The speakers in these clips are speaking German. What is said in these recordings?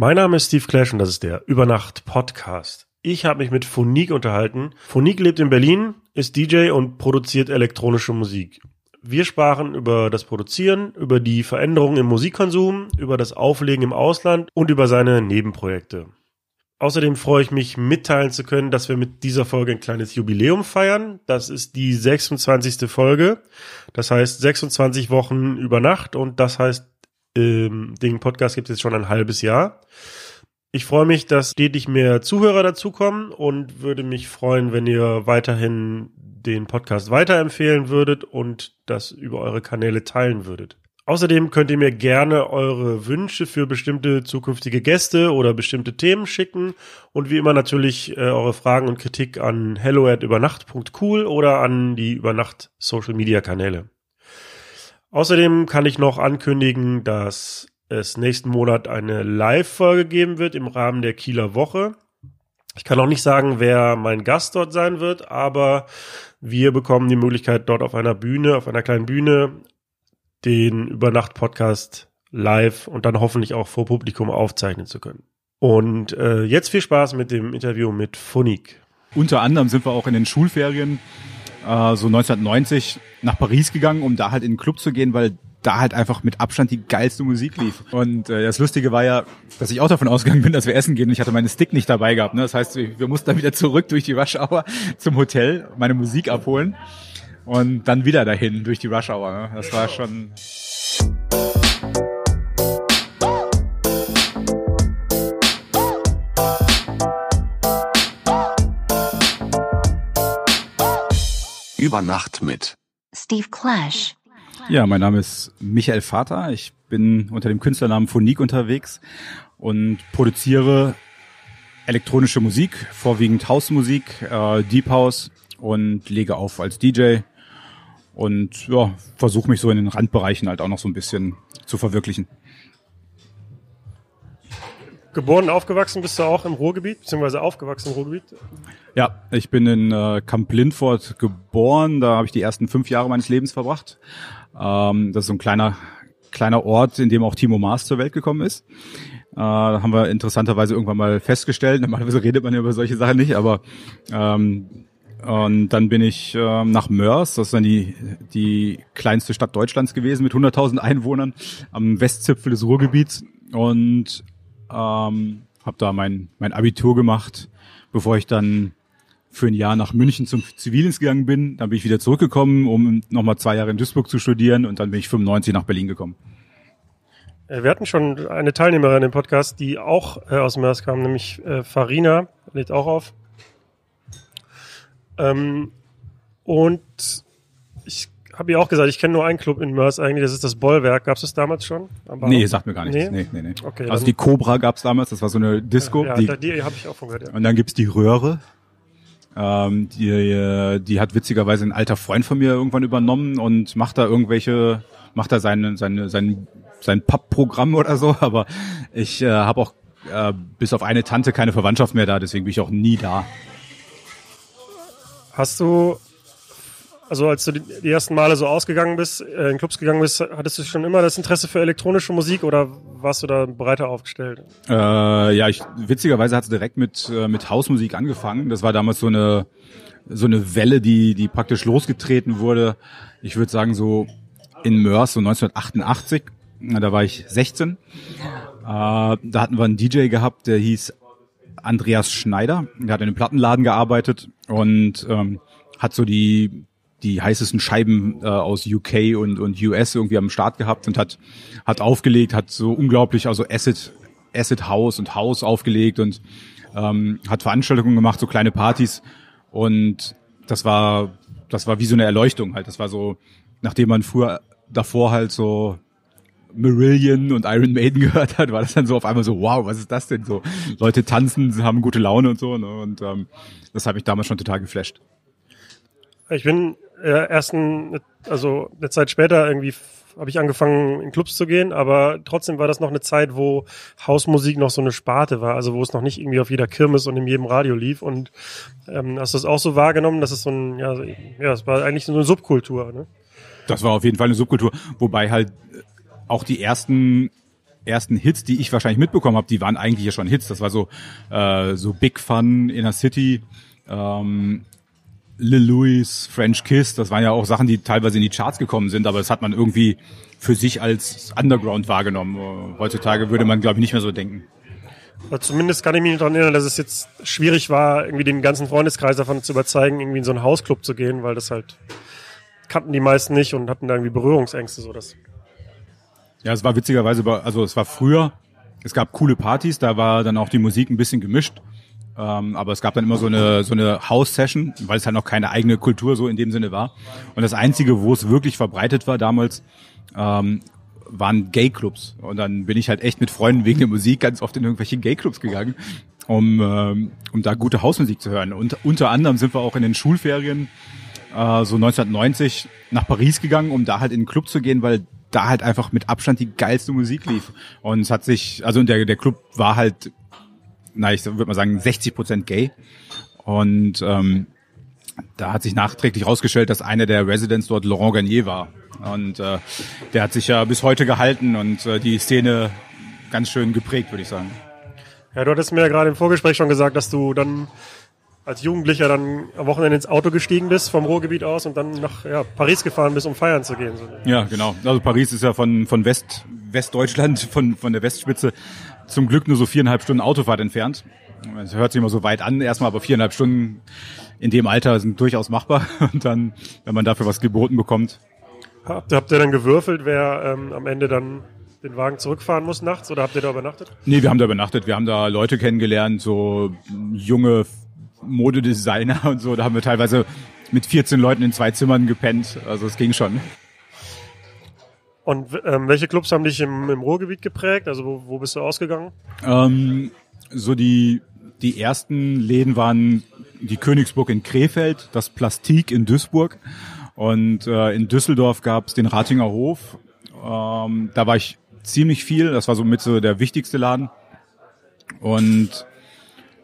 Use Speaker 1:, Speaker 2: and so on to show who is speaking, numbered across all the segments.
Speaker 1: Mein Name ist Steve Clash und das ist der Übernacht Podcast. Ich habe mich mit Phonique unterhalten. Phonique lebt in Berlin, ist DJ und produziert elektronische Musik. Wir sprachen über das Produzieren, über die Veränderungen im Musikkonsum, über das Auflegen im Ausland und über seine Nebenprojekte. Außerdem freue ich mich mitteilen zu können, dass wir mit dieser Folge ein kleines Jubiläum feiern. Das ist die 26. Folge. Das heißt 26 Wochen über Nacht und das heißt ähm, den Podcast gibt es jetzt schon ein halbes Jahr. Ich freue mich, dass stetig mehr Zuhörer dazukommen und würde mich freuen, wenn ihr weiterhin den Podcast weiterempfehlen würdet und das über eure Kanäle teilen würdet. Außerdem könnt ihr mir gerne eure Wünsche für bestimmte zukünftige Gäste oder bestimmte Themen schicken und wie immer natürlich äh, eure Fragen und Kritik an hello at übernacht.cool oder an die Übernacht Social Media Kanäle. Außerdem kann ich noch ankündigen, dass es nächsten Monat eine Live-Folge geben wird im Rahmen der Kieler Woche. Ich kann auch nicht sagen, wer mein Gast dort sein wird, aber wir bekommen die Möglichkeit, dort auf einer Bühne, auf einer kleinen Bühne, den Übernacht-Podcast live und dann hoffentlich auch vor Publikum aufzeichnen zu können. Und äh, jetzt viel Spaß mit dem Interview mit Phonik.
Speaker 2: Unter anderem sind wir auch in den Schulferien äh, so 1990 nach Paris gegangen, um da halt in den Club zu gehen, weil da halt einfach mit Abstand die geilste Musik lief. Und äh, das Lustige war ja, dass ich auch davon ausgegangen bin, dass wir essen gehen und ich hatte meine Stick nicht dabei gehabt. Ne? Das heißt, wir mussten dann wieder zurück durch die Rush Hour zum Hotel, meine Musik abholen und dann wieder dahin durch die Rush Hour. Ne? Das war schon...
Speaker 3: Über Nacht mit
Speaker 4: Steve Clash.
Speaker 2: Ja, mein Name ist Michael Vater. Ich bin unter dem Künstlernamen Phonique unterwegs und produziere elektronische Musik, vorwiegend Hausmusik, äh, Deep House und lege auf als DJ und ja, versuche mich so in den Randbereichen halt auch noch so ein bisschen zu verwirklichen.
Speaker 1: Geboren, aufgewachsen bist du auch im Ruhrgebiet, beziehungsweise aufgewachsen im Ruhrgebiet?
Speaker 2: Ja, ich bin in äh, Camp Lindfort geboren. Da habe ich die ersten fünf Jahre meines Lebens verbracht. Ähm, das ist so ein kleiner, kleiner Ort, in dem auch Timo Maas zur Welt gekommen ist. Äh, da haben wir interessanterweise irgendwann mal festgestellt. Normalerweise redet man ja über solche Sachen nicht, aber ähm, und dann bin ich äh, nach Mörs, das ist dann die, die kleinste Stadt Deutschlands gewesen mit 100.000 Einwohnern am Westzipfel des Ruhrgebiets und ähm, habe da mein, mein Abitur gemacht, bevor ich dann für ein Jahr nach München zum Zivildienst gegangen bin. Dann bin ich wieder zurückgekommen, um nochmal zwei Jahre in Duisburg zu studieren und dann bin ich 95 nach Berlin gekommen.
Speaker 1: Äh, wir hatten schon eine Teilnehmerin im Podcast, die auch äh, aus Mörs kam, nämlich äh, Farina, lädt auch auf. Ähm, und ich habe ja auch gesagt, ich kenne nur einen Club in Mörs eigentlich, das ist das Bollwerk. Gab es das damals schon?
Speaker 2: Nee, sagt mir gar nichts. Nee, nee, nee. nee.
Speaker 1: Okay,
Speaker 2: also die Cobra gab's damals, das war so eine Disco.
Speaker 1: Ja,
Speaker 2: die,
Speaker 1: die habe ich auch von gehört. Ja.
Speaker 2: Und dann gibt's die Röhre. Ähm, die, die hat witzigerweise ein alter Freund von mir irgendwann übernommen und macht da irgendwelche, macht da seine, seine, sein, sein Pappprogramm oder so, aber ich äh, habe auch äh, bis auf eine Tante keine Verwandtschaft mehr da, deswegen bin ich auch nie da.
Speaker 1: Hast du, also als du die ersten Male so ausgegangen bist, äh, in Clubs gegangen bist, hattest du schon immer das Interesse für elektronische Musik oder warst du da breiter aufgestellt?
Speaker 2: Äh, ja, ich witzigerweise hat es direkt mit äh, mit Hausmusik angefangen. Das war damals so eine so eine Welle, die die praktisch losgetreten wurde. Ich würde sagen so in Mörs so 1988. Da war ich 16. Äh, da hatten wir einen DJ gehabt, der hieß Andreas Schneider. Der hat in einem Plattenladen gearbeitet und ähm, hat so die die heißesten Scheiben äh, aus UK und, und US irgendwie am Start gehabt und hat, hat aufgelegt, hat so unglaublich, also Acid, Acid House und House aufgelegt und ähm, hat Veranstaltungen gemacht, so kleine Partys und das war, das war wie so eine Erleuchtung halt. Das war so, nachdem man früher davor halt so Marillion und Iron Maiden gehört hat, war das dann so auf einmal so, wow, was ist das denn so? Leute tanzen, haben gute Laune und so. Ne? Und ähm, das hat mich damals schon total geflasht.
Speaker 1: Ich bin äh, erst ein, also eine Zeit später irgendwie habe ich angefangen in Clubs zu gehen, aber trotzdem war das noch eine Zeit, wo Hausmusik noch so eine Sparte war, also wo es noch nicht irgendwie auf jeder Kirmes und in jedem Radio lief. Und ähm, hast du das auch so wahrgenommen, dass es so ein, ja, ja, es war eigentlich so eine Subkultur, ne?
Speaker 2: Das war auf jeden Fall eine Subkultur, wobei halt auch die ersten ersten Hits, die ich wahrscheinlich mitbekommen habe, die waren eigentlich ja schon Hits. Das war so äh, so Big Fun, Inner City, ähm, Lil Louis, French Kiss. Das waren ja auch Sachen, die teilweise in die Charts gekommen sind, aber das hat man irgendwie für sich als Underground wahrgenommen. Heutzutage würde man, glaube ich, nicht mehr so denken.
Speaker 1: Aber zumindest kann ich mich daran erinnern, dass es jetzt schwierig war, irgendwie den ganzen Freundeskreis davon zu überzeugen, irgendwie in so einen Hausclub zu gehen, weil das halt kannten die meisten nicht und hatten da irgendwie Berührungsängste. So das.
Speaker 2: Ja, es war witzigerweise, also es war früher, es gab coole Partys, da war dann auch die Musik ein bisschen gemischt. Ähm, aber es gab dann immer so eine so eine House-Session, weil es halt noch keine eigene Kultur so in dem Sinne war. Und das Einzige, wo es wirklich verbreitet war damals, ähm, waren Gay-Clubs. Und dann bin ich halt echt mit Freunden wegen der Musik ganz oft in irgendwelche Gay-Clubs gegangen, um, ähm, um da gute Hausmusik zu hören. Und unter anderem sind wir auch in den Schulferien äh, so 1990 nach Paris gegangen, um da halt in den Club zu gehen, weil da halt einfach mit Abstand die geilste Musik lief. Und es hat sich, also der, der Club war halt, na, ich würde mal sagen, 60 Prozent gay. Und ähm, da hat sich nachträglich herausgestellt, dass einer der Residents dort Laurent Garnier war. Und äh, der hat sich ja bis heute gehalten und äh, die Szene ganz schön geprägt, würde ich sagen.
Speaker 1: Ja, du hattest mir ja gerade im Vorgespräch schon gesagt, dass du dann als Jugendlicher dann am Wochenende ins Auto gestiegen bist vom Ruhrgebiet aus und dann nach ja, Paris gefahren bist, um feiern zu gehen.
Speaker 2: Ja, genau. Also Paris ist ja von, von West, Westdeutschland, von, von der Westspitze zum Glück nur so viereinhalb Stunden Autofahrt entfernt. Es hört sich immer so weit an erstmal, aber viereinhalb Stunden in dem Alter sind durchaus machbar. Und dann, wenn man dafür was geboten bekommt,
Speaker 1: Habt, habt ihr dann gewürfelt, wer ähm, am Ende dann den Wagen zurückfahren muss nachts oder habt ihr da übernachtet?
Speaker 2: Nee, wir haben da übernachtet. Wir haben da Leute kennengelernt, so junge Modedesigner und so. Da haben wir teilweise mit 14 Leuten in zwei Zimmern gepennt. Also es ging schon.
Speaker 1: Und ähm, welche Clubs haben dich im, im Ruhrgebiet geprägt? Also wo, wo bist du ausgegangen?
Speaker 2: Ähm, so die, die ersten Läden waren die Königsburg in Krefeld, das Plastik in Duisburg und äh, in Düsseldorf gab es den Ratinger Hof. Ähm, da war ich ziemlich viel. Das war so mit so der wichtigste Laden. Und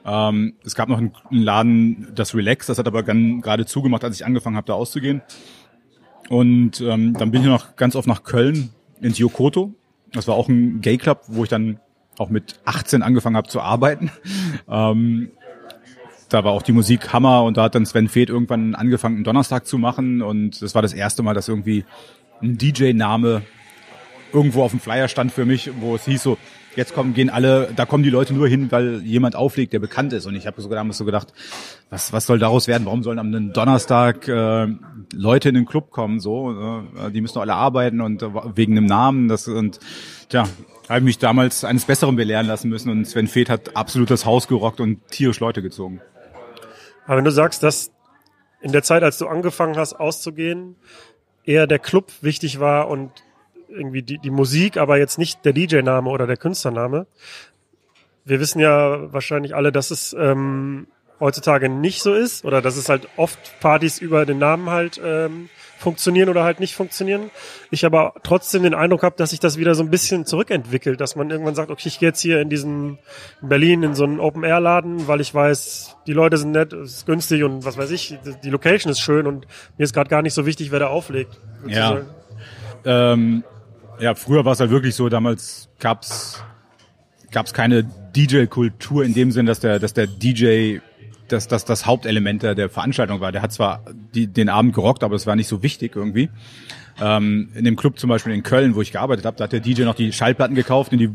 Speaker 2: ähm, es gab noch einen, Laden, das Relax. Das hat aber gerade zugemacht, als ich angefangen habe, da auszugehen. Und ähm, dann bin ich noch ganz oft nach Köln ins Yokoto. Das war auch ein Gay Club, wo ich dann auch mit 18 angefangen habe zu arbeiten. Ähm, da war auch die Musik Hammer und da hat dann Sven Feth irgendwann angefangen, einen Donnerstag zu machen und das war das erste Mal, dass irgendwie ein DJ-Name irgendwo auf dem Flyer stand für mich, wo es hieß so, jetzt kommen, gehen alle, da kommen die Leute nur hin, weil jemand auflegt, der bekannt ist. Und ich habe sogar damals so gedacht, was, was soll daraus werden? Warum sollen am Donnerstag äh, Leute in den Club kommen? So, äh, die müssen doch alle arbeiten und äh, wegen einem Namen. Das und ja, habe mich damals eines Besseren belehren lassen müssen und Sven Feth hat absolut das Haus gerockt und tierisch Leute gezogen.
Speaker 1: Aber wenn du sagst, dass in der Zeit, als du angefangen hast auszugehen, eher der Club wichtig war und irgendwie die, die Musik, aber jetzt nicht der DJ-Name oder der Künstlername. Wir wissen ja wahrscheinlich alle, dass es ähm, heutzutage nicht so ist oder dass es halt oft Partys über den Namen halt ähm, funktionieren oder halt nicht funktionieren. Ich aber trotzdem den Eindruck habe, dass sich das wieder so ein bisschen zurückentwickelt, dass man irgendwann sagt, okay, ich gehe jetzt hier in diesen in Berlin in so einen Open-Air-Laden, weil ich weiß, die Leute sind nett, es ist günstig und was weiß ich, die Location ist schön und mir ist gerade gar nicht so wichtig, wer da auflegt.
Speaker 2: Ja. Ähm, ja, früher war es halt wirklich so, damals gab's gab's keine DJ-Kultur in dem Sinn, dass der, dass der DJ dass das das Hauptelement der, Veranstaltung war. Der hat zwar die, den Abend gerockt, aber es war nicht so wichtig irgendwie. Ähm, in dem Club zum Beispiel in Köln, wo ich gearbeitet habe, da hat der DJ noch die Schallplatten gekauft und die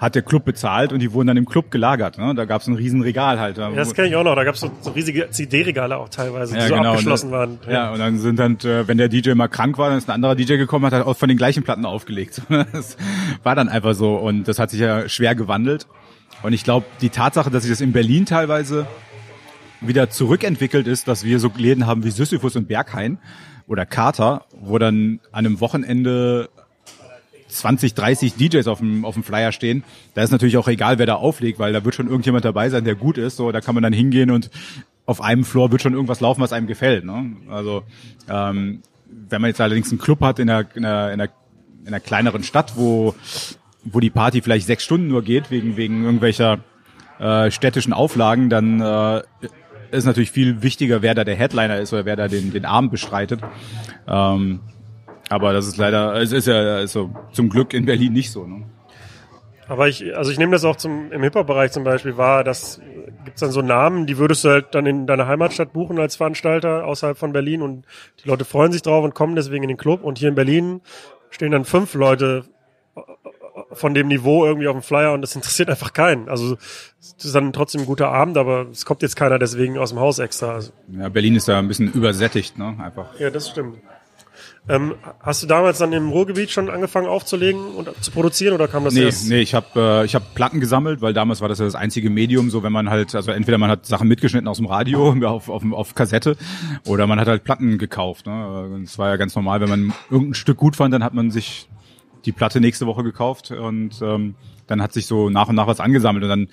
Speaker 2: hat der Club bezahlt und die wurden dann im Club gelagert. Ne? Da gab es ein riesen Regal halt.
Speaker 1: Ja, das kenne ich auch noch. Da gab es so, so riesige CD-Regale auch teilweise, die ja, so genau. abgeschlossen
Speaker 2: und,
Speaker 1: waren.
Speaker 2: Ja. ja, und dann sind dann, äh, wenn der DJ mal krank war, dann ist ein anderer DJ gekommen, hat halt auch von den gleichen Platten aufgelegt. das war dann einfach so und das hat sich ja schwer gewandelt. Und ich glaube, die Tatsache, dass sich das in Berlin teilweise wieder zurückentwickelt ist, dass wir so Läden haben wie Sisyphus und Berghain oder Carter, wo dann an einem Wochenende 20, 30 DJs auf dem, auf dem Flyer stehen. Da ist natürlich auch egal, wer da auflegt, weil da wird schon irgendjemand dabei sein, der gut ist. So, da kann man dann hingehen und auf einem Floor wird schon irgendwas laufen, was einem gefällt. Ne? Also ähm, wenn man jetzt allerdings einen Club hat in einer, in einer, in einer, in einer kleineren Stadt, wo, wo die Party vielleicht sechs Stunden nur geht, wegen, wegen irgendwelcher äh, städtischen Auflagen, dann äh, ist natürlich viel wichtiger, wer da der Headliner ist oder wer da den, den Abend bestreitet. Ähm, aber das ist leider, es ist ja also zum Glück in Berlin nicht so. Ne?
Speaker 1: Aber ich, also ich nehme das auch zum, im Hip-Hop-Bereich zum Beispiel wahr, dass gibt's dann so Namen, die würdest du halt dann in deiner Heimatstadt buchen als Veranstalter außerhalb von Berlin und die Leute freuen sich drauf und kommen deswegen in den Club und hier in Berlin stehen dann fünf Leute von dem Niveau irgendwie auf dem Flyer und das interessiert einfach keinen. Also es ist dann trotzdem ein guter Abend, aber es kommt jetzt keiner deswegen aus dem Haus extra. Also,
Speaker 2: Ja, Berlin ist da ein bisschen übersättigt, ne? Einfach.
Speaker 1: ja, das stimmt. Ähm, hast du damals dann im Ruhrgebiet schon angefangen aufzulegen und zu produzieren oder kam das
Speaker 2: Nee,
Speaker 1: erst?
Speaker 2: nee, ich habe äh, ich hab Platten gesammelt, weil damals war das ja das einzige Medium, so wenn man halt, also entweder man hat Sachen mitgeschnitten aus dem Radio auf, auf, auf Kassette oder man hat halt Platten gekauft. Ne? Das war ja ganz normal, wenn man irgendein Stück gut fand, dann hat man sich die Platte nächste Woche gekauft und ähm, dann hat sich so nach und nach was angesammelt und dann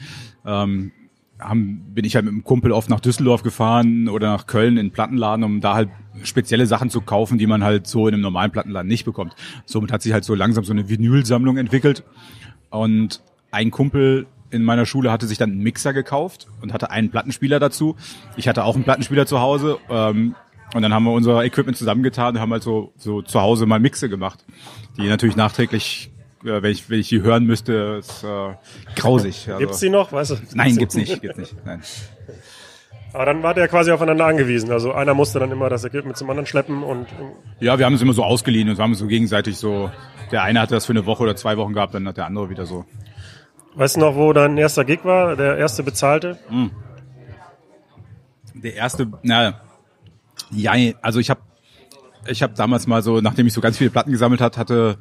Speaker 2: ähm, haben, bin ich halt mit einem Kumpel oft nach Düsseldorf gefahren oder nach Köln in den Plattenladen, um da halt spezielle Sachen zu kaufen, die man halt so in einem normalen Plattenladen nicht bekommt. Somit hat sich halt so langsam so eine Vinylsammlung entwickelt. Und ein Kumpel in meiner Schule hatte sich dann einen Mixer gekauft und hatte einen Plattenspieler dazu. Ich hatte auch einen Plattenspieler zu Hause. Ähm, und dann haben wir unser Equipment zusammengetan und haben halt so, so zu Hause mal Mixe gemacht, die natürlich nachträglich, äh, wenn ich, wenn ich die hören müsste, ist äh, grausig. Also,
Speaker 1: Gibt's die noch? Weißt du?
Speaker 2: Nein, gibt's nicht, gibt's nicht. Nein.
Speaker 1: Aber dann war der quasi aufeinander angewiesen. Also einer musste dann immer das Equipment zum anderen schleppen und
Speaker 2: Ja, wir haben es immer so ausgeliehen und haben es so gegenseitig so. Der eine hatte das für eine Woche oder zwei Wochen gehabt, dann hat der andere wieder so.
Speaker 1: weißt du noch, wo dein erster Gig war? Der erste bezahlte?
Speaker 2: Der erste, na, ja, also ich habe ich hab damals mal so, nachdem ich so ganz viele Platten gesammelt hat, hatte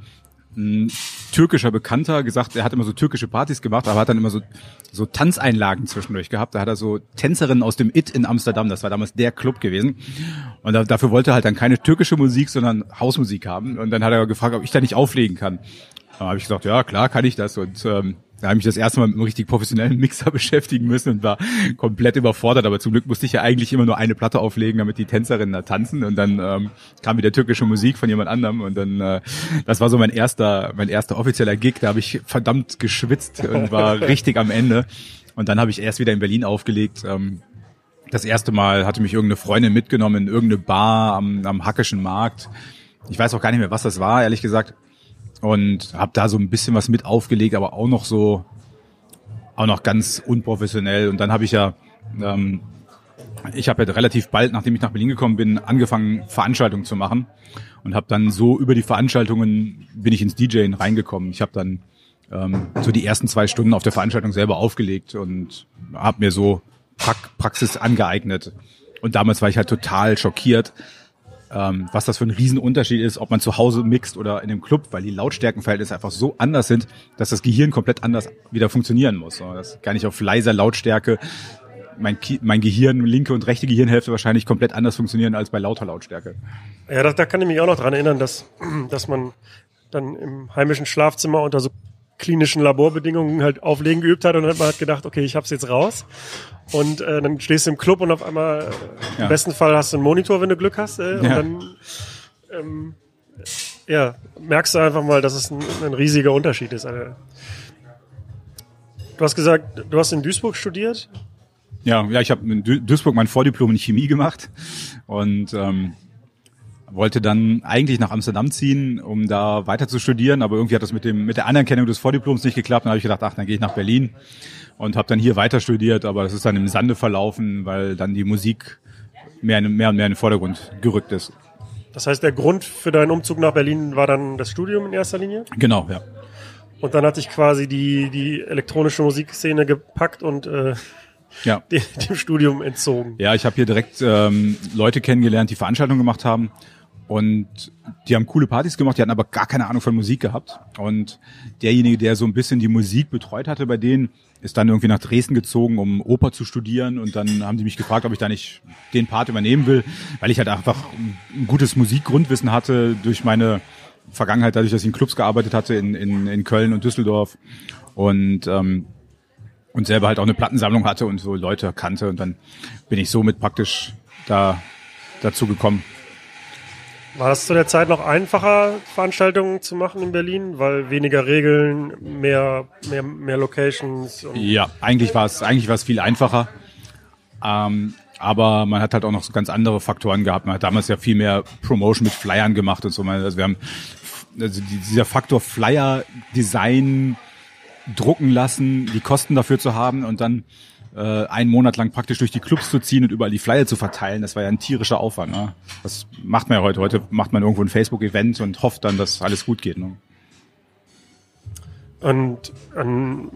Speaker 2: ein türkischer Bekannter gesagt, er hat immer so türkische Partys gemacht, aber hat dann immer so, so Tanzeinlagen zwischendurch gehabt. Da hat er so Tänzerinnen aus dem IT in Amsterdam, das war damals der Club gewesen. Und da, dafür wollte er halt dann keine türkische Musik, sondern Hausmusik haben. Und dann hat er gefragt, ob ich da nicht auflegen kann. Da habe ich gesagt, ja, klar kann ich das. Und ähm, da habe ich mich das erste Mal mit einem richtig professionellen Mixer beschäftigen müssen und war komplett überfordert. Aber zum Glück musste ich ja eigentlich immer nur eine Platte auflegen, damit die Tänzerinnen da tanzen. Und dann ähm, kam wieder türkische Musik von jemand anderem. Und dann, äh, das war so mein erster, mein erster offizieller Gig. Da habe ich verdammt geschwitzt und war richtig am Ende. Und dann habe ich erst wieder in Berlin aufgelegt. Ähm, das erste Mal hatte mich irgendeine Freundin mitgenommen in irgendeine Bar am, am Hackischen Markt. Ich weiß auch gar nicht mehr, was das war, ehrlich gesagt und habe da so ein bisschen was mit aufgelegt, aber auch noch so, auch noch ganz unprofessionell. Und dann habe ich ja, ähm, ich habe ja relativ bald, nachdem ich nach Berlin gekommen bin, angefangen Veranstaltungen zu machen und habe dann so über die Veranstaltungen bin ich ins DJing reingekommen. Ich habe dann ähm, so die ersten zwei Stunden auf der Veranstaltung selber aufgelegt und habe mir so pra Praxis angeeignet. Und damals war ich halt total schockiert, ähm, was das für ein Riesenunterschied ist, ob man zu Hause mixt oder in einem Club, weil die Lautstärkenverhältnisse einfach so anders sind, dass das Gehirn komplett anders wieder funktionieren muss. Das gar nicht auf leiser Lautstärke mein, mein Gehirn, linke und rechte Gehirnhälfte wahrscheinlich komplett anders funktionieren als bei lauter Lautstärke.
Speaker 1: Ja, da, da kann ich mich auch noch dran erinnern, dass, dass man dann im heimischen Schlafzimmer unter so klinischen Laborbedingungen halt auflegen geübt hat und dann hat man halt gedacht, okay, ich hab's jetzt raus. Und äh, dann stehst du im Club und auf einmal, äh,
Speaker 2: Ja.
Speaker 1: im besten Fall hast du einen Monitor, wenn du Glück hast. Äh, Und
Speaker 2: Ja.
Speaker 1: dann ähm, ja, merkst du einfach mal, dass es ein, ein riesiger Unterschied ist. Alter. Du hast gesagt, du hast in Duisburg studiert.
Speaker 2: Ja, ja, ich habe in Duisburg mein Vordiplom in Chemie gemacht und ähm, wollte dann eigentlich nach Amsterdam ziehen, um da weiter zu studieren, aber irgendwie hat das mit dem mit der Anerkennung des Vordiploms nicht geklappt. Dann habe ich gedacht, ach, dann gehe ich nach Berlin und habe dann hier weiter studiert, aber das ist dann im Sande verlaufen, weil dann die Musik mehr, mehr und mehr in den Vordergrund gerückt ist.
Speaker 1: Das heißt, der Grund für deinen Umzug nach Berlin war dann das Studium in erster Linie.
Speaker 2: Genau, ja.
Speaker 1: Und dann hat dich quasi die, die elektronische Musikszene gepackt und äh,
Speaker 2: Ja.
Speaker 1: dem, dem Studium entzogen.
Speaker 2: Ja, ich habe hier direkt ähm, Leute kennengelernt, die Veranstaltungen gemacht haben und die haben coole Partys gemacht, die hatten aber gar keine Ahnung von Musik gehabt. Und derjenige, der so ein bisschen die Musik betreut hatte bei denen, ist dann irgendwie nach Dresden gezogen, um Oper zu studieren und dann haben die mich gefragt, ob ich da nicht den Part übernehmen will, weil ich halt einfach ein gutes Musikgrundwissen hatte durch meine Vergangenheit, dadurch, dass ich in Clubs gearbeitet hatte in, in, in Köln und Düsseldorf und ähm, und selber halt auch eine Plattensammlung hatte und so Leute kannte und dann bin ich somit praktisch da dazu gekommen.
Speaker 1: War das zu der Zeit noch einfacher, Veranstaltungen zu machen in Berlin, weil weniger Regeln, mehr, mehr, mehr Locations?
Speaker 2: Ja, eigentlich war es eigentlich war es viel einfacher. Ähm, aber man hat halt auch noch so ganz andere Faktoren gehabt. Man hat damals ja viel mehr Promotion mit Flyern gemacht und so. Also wir haben also die- dieser Faktor Flyer Design drucken lassen, die Kosten dafür zu haben und dann äh, einen Monat lang praktisch durch die Clubs zu ziehen und überall die Flyer zu verteilen, das war ja ein tierischer Aufwand. Ne? Das macht man ja heute. Heute macht man irgendwo ein Facebook-Event und hofft dann, dass alles gut geht. Ne?
Speaker 1: Und an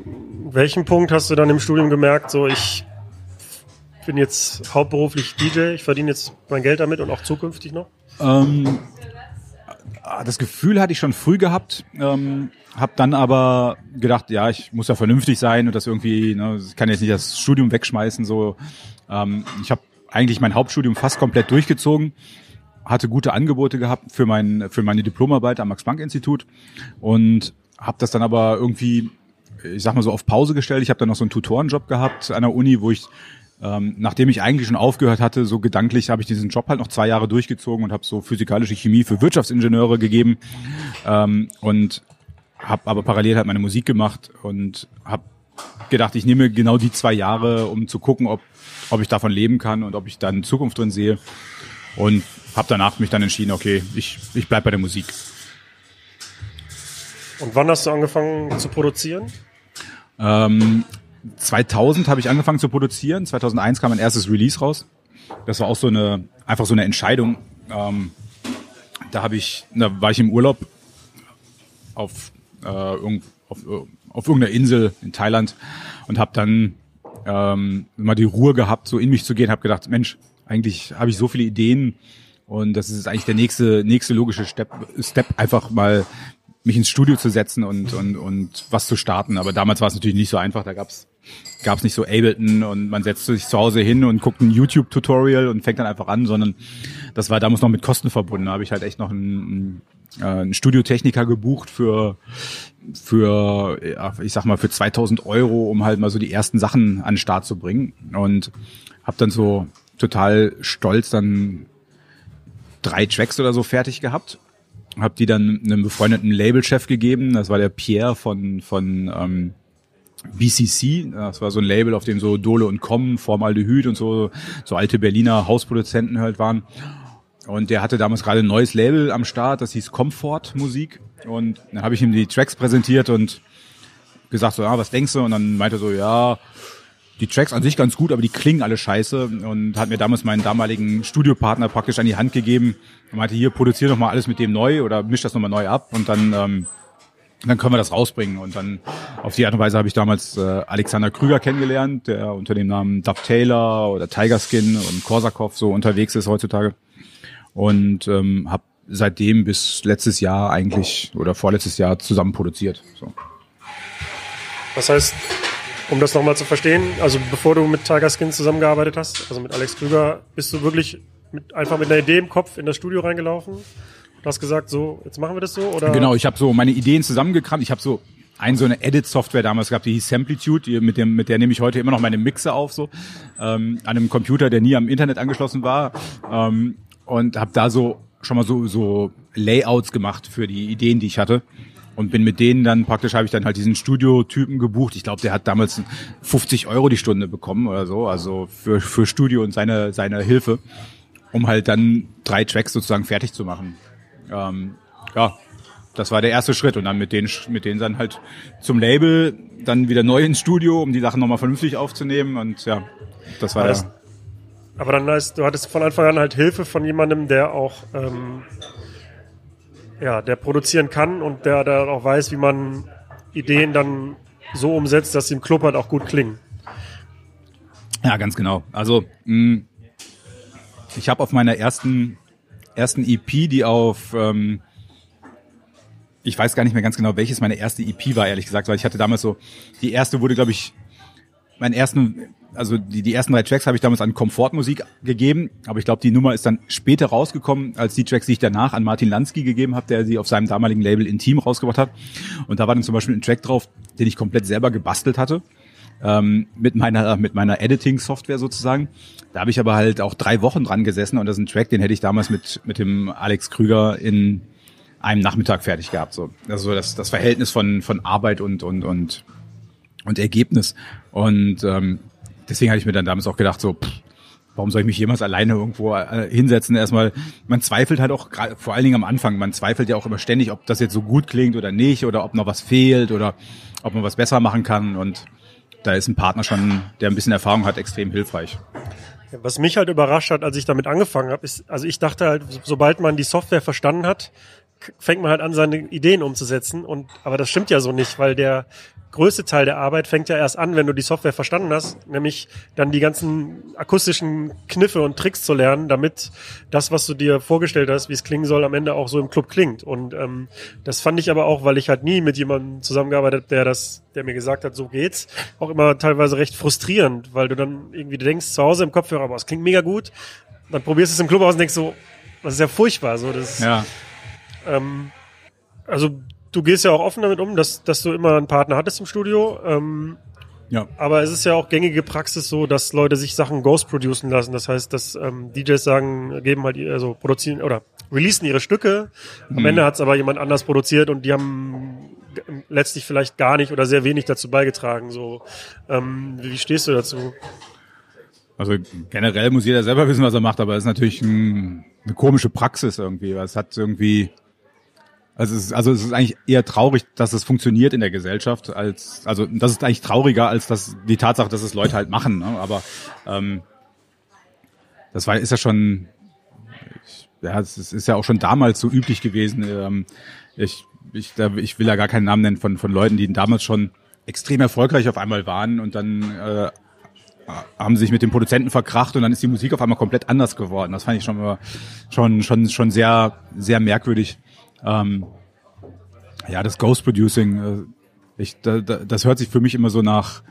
Speaker 1: welchem Punkt hast du dann im Studium gemerkt, so ich bin jetzt hauptberuflich DJ, ich verdiene jetzt mein Geld damit und auch zukünftig noch?
Speaker 2: Ähm, das Gefühl hatte ich schon früh gehabt, ähm, habe dann aber gedacht, ja, ich muss ja vernünftig sein und das irgendwie, ne, ich kann jetzt nicht das Studium wegschmeißen. So, ähm, ich habe eigentlich mein Hauptstudium fast komplett durchgezogen, hatte gute Angebote gehabt für mein für meine Diplomarbeit am Max Planck Institut und habe das dann aber irgendwie, ich sag mal so auf Pause gestellt. Ich habe dann noch so einen Tutorenjob gehabt an der Uni, wo ich ähm, nachdem ich eigentlich schon aufgehört hatte, so gedanklich habe ich diesen Job halt noch zwei Jahre durchgezogen und habe so physikalische Chemie für Wirtschaftsingenieure gegeben ähm, und habe aber parallel halt meine Musik gemacht und habe gedacht, ich nehme genau die zwei Jahre, um zu gucken, ob, ob ich davon leben kann und ob ich dann Zukunft drin sehe. Und habe danach mich dann entschieden, okay, ich, ich bleib bei der Musik.
Speaker 1: Und wann hast du angefangen zu produzieren?
Speaker 2: Ähm, 2000 habe ich angefangen zu produzieren. 2001 kam mein erstes Release raus. Das war auch so eine einfach so eine Entscheidung. Ähm, da habe ich, da war ich im Urlaub auf, äh, auf, auf irgendeiner Insel in Thailand und habe dann ähm, mal die Ruhe gehabt, so in mich zu gehen. Habe gedacht, Mensch, eigentlich habe ich so viele Ideen und das ist eigentlich der nächste nächste logische Step, Step einfach mal mich ins Studio zu setzen und, und, und was zu starten. Aber damals war es natürlich nicht so einfach. Da gab's gab's nicht so Ableton und man setzt sich zu Hause hin und guckt ein YouTube-Tutorial und fängt dann einfach an, sondern das war damals noch mit Kosten verbunden. Da habe ich halt echt noch einen, äh, einen Studiotechniker gebucht für für ich sag mal für 2000 Euro, um halt mal so die ersten Sachen an den Start zu bringen und habe dann so total stolz dann drei Tracks oder so fertig gehabt habe die dann einem befreundeten Labelchef gegeben. Das war der Pierre von von ähm, BCC. Das war so ein Label, auf dem so Dole und Com, Formaldehyd und so so alte Berliner Hausproduzenten halt waren. Und der hatte damals gerade ein neues Label am Start, das hieß Comfort Musik. Und dann habe ich ihm die Tracks präsentiert und gesagt so, ja, was denkst du? Und dann meinte er so, ja, die Tracks an sich ganz gut, aber die klingen alle scheiße und hat mir damals meinen damaligen Studiopartner praktisch an die Hand gegeben und meinte, hier, produziere doch mal alles mit dem neu oder misch das nochmal neu ab und dann, ähm, dann können wir das rausbringen. Und dann auf die Art und Weise habe ich damals äh, Alexander Krüger kennengelernt, der unter dem Namen Dub Taylor oder Tiger Skin und Korsakov so unterwegs ist heutzutage. Und ähm, habe seitdem bis letztes Jahr eigentlich oder vorletztes Jahr zusammen produziert. So.
Speaker 1: Das heißt, um das nochmal zu verstehen, also bevor du mit Tiger Skin zusammengearbeitet hast, also mit Alex Krüger, bist du wirklich mit, einfach mit einer Idee im Kopf in das Studio reingelaufen Du hast gesagt, so, jetzt machen wir das so? Oder?
Speaker 2: Genau, ich habe so meine Ideen zusammengekramt. Ich habe so ein so eine Edit-Software damals gehabt, die hieß Samplitude, die, mit, dem, mit der nehme ich heute immer noch meine Mixe auf, so ähm, an einem Computer, der nie am Internet angeschlossen war. Ähm, und habe da so schon mal so, so Layouts gemacht für die Ideen, die ich hatte und bin mit denen dann praktisch habe ich dann halt diesen Studiotypen gebucht. Ich glaube, der hat damals 50 Euro die Stunde bekommen oder so, also für für Studio und seine seine Hilfe, um halt dann drei Tracks sozusagen fertig zu machen. Ähm, ja, das war der erste Schritt und dann mit denen mit denen dann halt zum Label, dann wieder neu ins Studio, um die Sachen nochmal vernünftig aufzunehmen und ja, das war das.
Speaker 1: Aber dann heißt, du hattest von Anfang an halt Hilfe von jemandem, der auch ähm, ja, der produzieren kann und der, der auch weiß, wie man Ideen dann so umsetzt, dass sie im Club halt auch gut klingen.
Speaker 2: Ja, ganz genau. Also mh, mm, ich habe auf meiner ersten ersten EP, die auf ähm, ich weiß gar nicht mehr ganz genau, welches meine erste EP war, ehrlich gesagt, weil ich hatte damals so, die erste wurde, glaube ich, meinen ersten also die, die ersten drei Tracks habe ich damals an Komfortmusik gegeben, aber ich glaube, die Nummer ist dann später rausgekommen, als die Tracks, die ich danach an Martin Lansky gegeben habe, der sie auf seinem damaligen Label Intim rausgebracht hat. Und da war dann zum Beispiel ein Track drauf, den ich komplett selber gebastelt hatte. Ähm, mit meiner mit meiner Editing-Software sozusagen. Da habe ich aber halt auch drei Wochen dran gesessen und das ist ein Track, den hätte ich damals mit mit dem Alex Krüger in einem Nachmittag fertig gehabt. So, also das das Verhältnis von von Arbeit und und und und Ergebnis. Und ähm, deswegen hatte ich mir dann damals auch gedacht, so, pff, warum soll ich mich jemals alleine irgendwo äh, hinsetzen? Erstmal, man zweifelt halt auch, vor allen Dingen am Anfang, man zweifelt ja auch immer ständig, ob das jetzt so gut klingt oder nicht, oder ob noch was fehlt oder ob man was besser machen kann. Und da ist ein Partner schon, der ein bisschen Erfahrung hat, extrem hilfreich.
Speaker 1: Was mich halt überrascht hat, als ich damit angefangen habe, ist, also ich dachte halt, sobald man die Software verstanden hat, fängt man halt an, seine Ideen umzusetzen. Und aber das stimmt ja so nicht, weil der größte Teil der Arbeit fängt ja erst an, wenn du die Software verstanden hast, nämlich dann die ganzen akustischen Kniffe und Tricks zu lernen, damit das, was du dir vorgestellt hast, wie es klingen soll, am Ende auch so im Club klingt. Und ähm, das fand ich aber auch, weil ich halt nie mit jemandem zusammengearbeitet, der das, der mir gesagt hat, so geht's, auch immer teilweise recht frustrierend, weil du dann irgendwie denkst, zu Hause im Kopfhörer, aber es klingt mega gut, dann probierst du es im Club aus und denkst so, das ist ja furchtbar, so das.
Speaker 2: Ja.
Speaker 1: Ähm, also du gehst ja auch offen damit um, dass, dass du immer einen Partner hattest im Studio. Ähm,
Speaker 2: Ja.
Speaker 1: aber es ist ja auch gängige Praxis so, dass Leute sich Sachen ghost producen lassen. Das heißt, dass ähm, DJs sagen, geben halt, also produzieren oder releasen ihre Stücke. Am Ende hat es aber jemand anders produziert und die haben letztlich vielleicht gar nicht oder sehr wenig dazu beigetragen. So, ähm, wie stehst du dazu?
Speaker 2: Also generell muss jeder selber wissen, was er macht, aber es ist natürlich ein, eine komische Praxis irgendwie. Es hat irgendwie, also es, ist, also es ist eigentlich eher traurig, dass es funktioniert in der Gesellschaft, als also das ist eigentlich trauriger als das die Tatsache, dass es Leute halt machen. Ne? Aber ähm, das war ist ja schon, ja, es ist, ja auch schon damals so üblich gewesen. Ähm, ich ich, da, ich will ja gar keinen Namen nennen von von Leuten, die damals schon extrem erfolgreich auf einmal waren und dann äh, haben sich mit dem Produzenten verkracht und dann ist die Musik auf einmal komplett anders geworden. Das fand ich schon schon schon schon sehr sehr merkwürdig. Ähm, ja, das Ghost Producing, äh, ich, da, da, das hört sich für mich immer so nach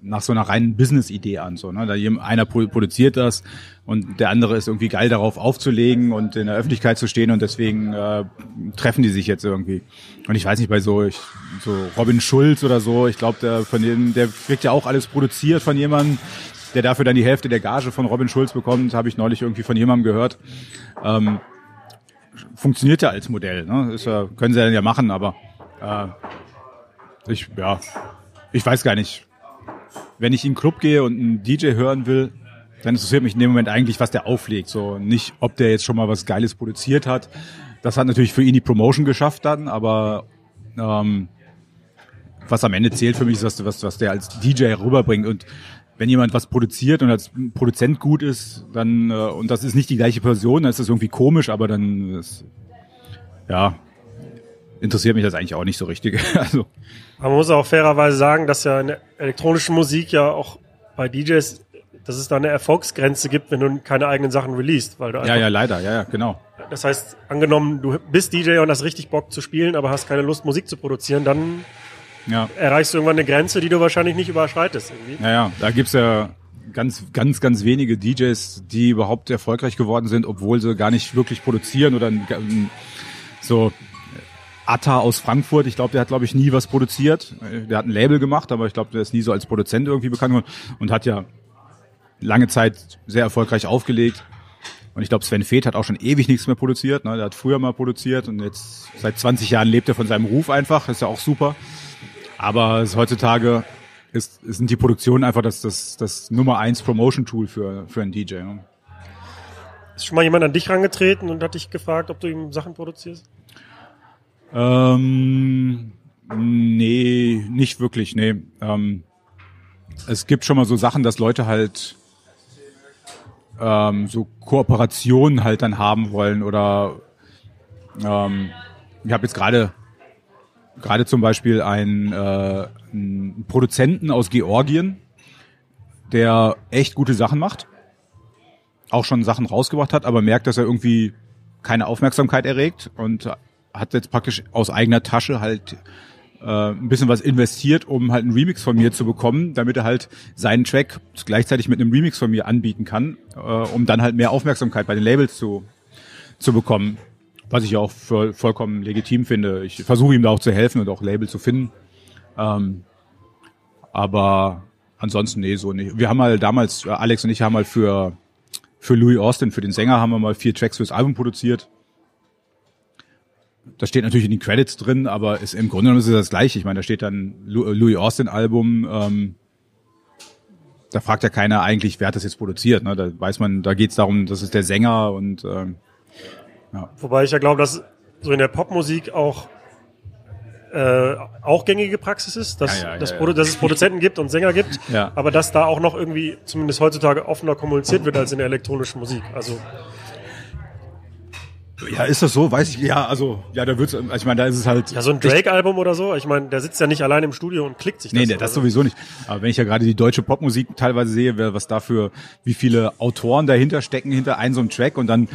Speaker 2: nach so einer reinen Business-Idee an. So, ne? Da einer pro- produziert das und der andere ist irgendwie geil darauf aufzulegen und in der Öffentlichkeit zu stehen und deswegen äh, treffen die sich jetzt irgendwie. Und ich weiß nicht, bei so, ich, so Robin Schulz oder so, ich glaube, der von dem, der kriegt ja auch alles produziert von jemandem, der dafür dann die Hälfte der Gage von Robin Schulz bekommt, habe ich neulich irgendwie von jemandem gehört. Ähm, funktioniert ja als Modell, ne? Ist ja, können sie dann ja machen, aber äh, ich, ja, ich weiß gar nicht. Wenn ich in den Club gehe und einen DJ hören will, dann interessiert mich in dem Moment eigentlich, was der auflegt. So nicht, ob der jetzt schon mal was Geiles produziert hat. Das hat natürlich für ihn die Promotion geschafft dann, aber ähm, was am Ende zählt für mich ist, was, was der als DJ rüberbringt. Und wenn jemand was produziert und als Produzent gut ist, dann äh, und das ist nicht die gleiche Person, dann ist das irgendwie komisch, aber dann ist, ja interessiert mich das eigentlich auch nicht so richtig. also
Speaker 1: Aber man muss auch fairerweise sagen, dass ja in der elektronischen Musik ja auch bei DJs, dass es da eine Erfolgsgrenze gibt, wenn du keine eigenen Sachen releast, weil du
Speaker 2: ja, ja, leider, ja, ja, genau.
Speaker 1: das heißt, angenommen, du bist DJ und hast richtig Bock zu spielen, aber hast keine Lust, Musik zu produzieren, dann
Speaker 2: Ja,
Speaker 1: erreichst du irgendwann eine Grenze, die du wahrscheinlich nicht überschreitest. Irgendwie.
Speaker 2: ja, ja, da gibt's ja ganz, ganz, ganz wenige DJs, die überhaupt erfolgreich geworden sind, obwohl sie gar nicht wirklich produzieren oder so Atta aus Frankfurt, ich glaube, der hat, glaube ich, nie was produziert. Der hat ein Label gemacht, aber ich glaube, der ist nie so als Produzent irgendwie bekannt geworden und hat ja lange Zeit sehr erfolgreich aufgelegt. Und ich glaube, Sven Feth hat auch schon ewig nichts mehr produziert. Ne? Der hat früher mal produziert und jetzt seit 20 Jahren lebt er von seinem Ruf einfach. Ist ja auch super. Aber es, heutzutage ist, sind die Produktionen einfach das, das, das Nummer eins Promotion Tool für, für einen DJ. Ne?
Speaker 1: Ist schon mal jemand an dich rangetreten und hat dich gefragt, ob du ihm Sachen produzierst?
Speaker 2: Ähm, nee, nicht wirklich, nee. Ähm, es gibt schon mal so Sachen, dass Leute halt ähm, so Kooperationen halt dann haben wollen oder ähm, ich habe jetzt gerade gerade zum Beispiel einen, äh, einen Produzenten aus Georgien, der echt gute Sachen macht, auch schon Sachen rausgebracht hat, aber merkt, dass er irgendwie keine Aufmerksamkeit erregt und hat jetzt praktisch aus eigener Tasche halt äh, ein bisschen was investiert, um halt einen Remix von mir zu bekommen, damit er halt seinen Track gleichzeitig mit einem Remix von mir anbieten kann, äh, um dann halt mehr Aufmerksamkeit bei den Labels zu, zu bekommen. Was ich auch für, vollkommen legitim finde. Ich versuche ihm da auch zu helfen und auch Label zu finden. Ähm, aber ansonsten, nee, so nicht. Wir haben mal damals, äh, Alex und ich haben mal für, für Louis Austin, für den Sänger, haben wir mal vier Tracks fürs Album produziert. Das steht natürlich in den Credits drin, aber ist im Grunde genommen ist es das gleiche. Ich meine, da steht dann Lu- Louis Austin Album, ähm, da fragt ja keiner eigentlich, wer hat das jetzt produziert. Ne? Da weiß man, da geht's darum, das ist der Sänger und ähm,
Speaker 1: Wobei ich ja glaube, dass so in der Popmusik auch äh, auch gängige Praxis ist, dass,
Speaker 2: Ja, ja,
Speaker 1: dass,
Speaker 2: ja, ja.
Speaker 1: dass es Produzenten gibt und Sänger gibt,
Speaker 2: Ja.
Speaker 1: aber dass da auch noch irgendwie zumindest heutzutage offener kommuniziert wird als in der elektronischen Musik. Also
Speaker 2: ja, ist das so? Weiß ich. Ja, also ja, da wird's. Also ich meine, da ist es halt.
Speaker 1: ja, so ein Drake-Album oder so, ich meine, der sitzt ja nicht allein im Studio und klickt sich das.
Speaker 2: Nee, nee, das
Speaker 1: so.
Speaker 2: sowieso nicht. Aber wenn ich ja gerade die deutsche Popmusik teilweise sehe, was dafür, wie viele Autoren dahinter stecken hinter einem so einem Track und dann